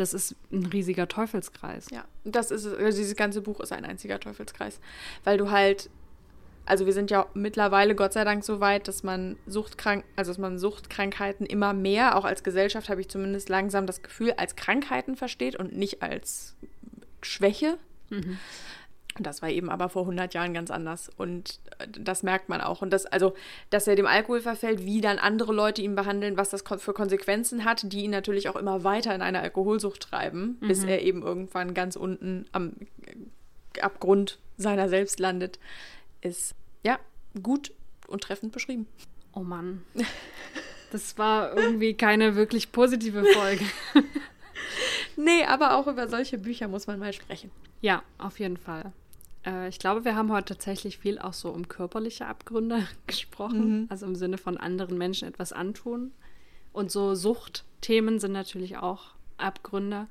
das ist ein riesiger Teufelskreis. Ja, das ist also dieses ganze Buch ist ein einziger Teufelskreis, weil du halt also wir sind ja mittlerweile Gott sei Dank so weit, dass man Suchtkrank, also dass man Suchtkrankheiten immer mehr, auch als Gesellschaft habe ich zumindest langsam das Gefühl, als Krankheiten versteht und nicht als Schwäche. Mhm. Und das war eben aber vor 100 Jahren ganz anders. Und äh, das merkt man auch. Und das, also, dass er dem Alkohol verfällt, wie dann andere Leute ihn behandeln, was das für Konsequenzen hat, die ihn natürlich auch immer weiter in eine Alkoholsucht treiben, mhm. bis er eben irgendwann ganz unten am Abgrund seiner selbst landet ist ja gut und treffend beschrieben. Oh Mann. Das war irgendwie keine wirklich positive Folge. [laughs] nee, aber auch über solche Bücher muss man mal sprechen. Ja, auf jeden Fall. Äh, ich glaube, wir haben heute tatsächlich viel auch so um körperliche Abgründe [laughs] gesprochen. Mhm. Also im Sinne von anderen Menschen etwas antun. Und so Suchtthemen sind natürlich auch Abgründe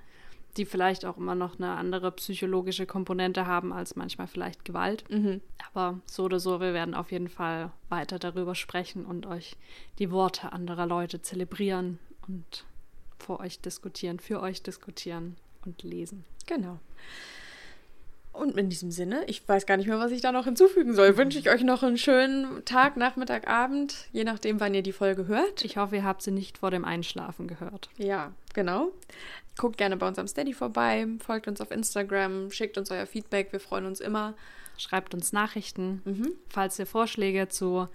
die vielleicht auch immer noch eine andere psychologische Komponente haben als manchmal vielleicht Gewalt. Mhm. Aber so oder so, wir werden auf jeden Fall weiter darüber sprechen und euch die Worte anderer Leute zelebrieren und vor euch diskutieren, für euch diskutieren und lesen. Genau. Und in diesem Sinne, ich weiß gar nicht mehr, was ich da noch hinzufügen soll, wünsche ich euch noch einen schönen Tag, Nachmittag, Abend, je nachdem, wann ihr die Folge hört. Ich hoffe, ihr habt sie nicht vor dem Einschlafen gehört. Ja, genau. Guckt gerne bei uns am Steady vorbei, folgt uns auf Instagram, schickt uns euer Feedback, wir freuen uns immer. Schreibt uns Nachrichten, mhm. falls ihr Vorschläge zu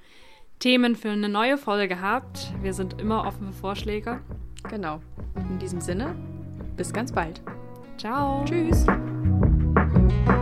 Themen für eine neue Folge habt. Wir sind immer offen für Vorschläge. Genau. In diesem Sinne, bis ganz bald. Ciao. Tschüss. thank you.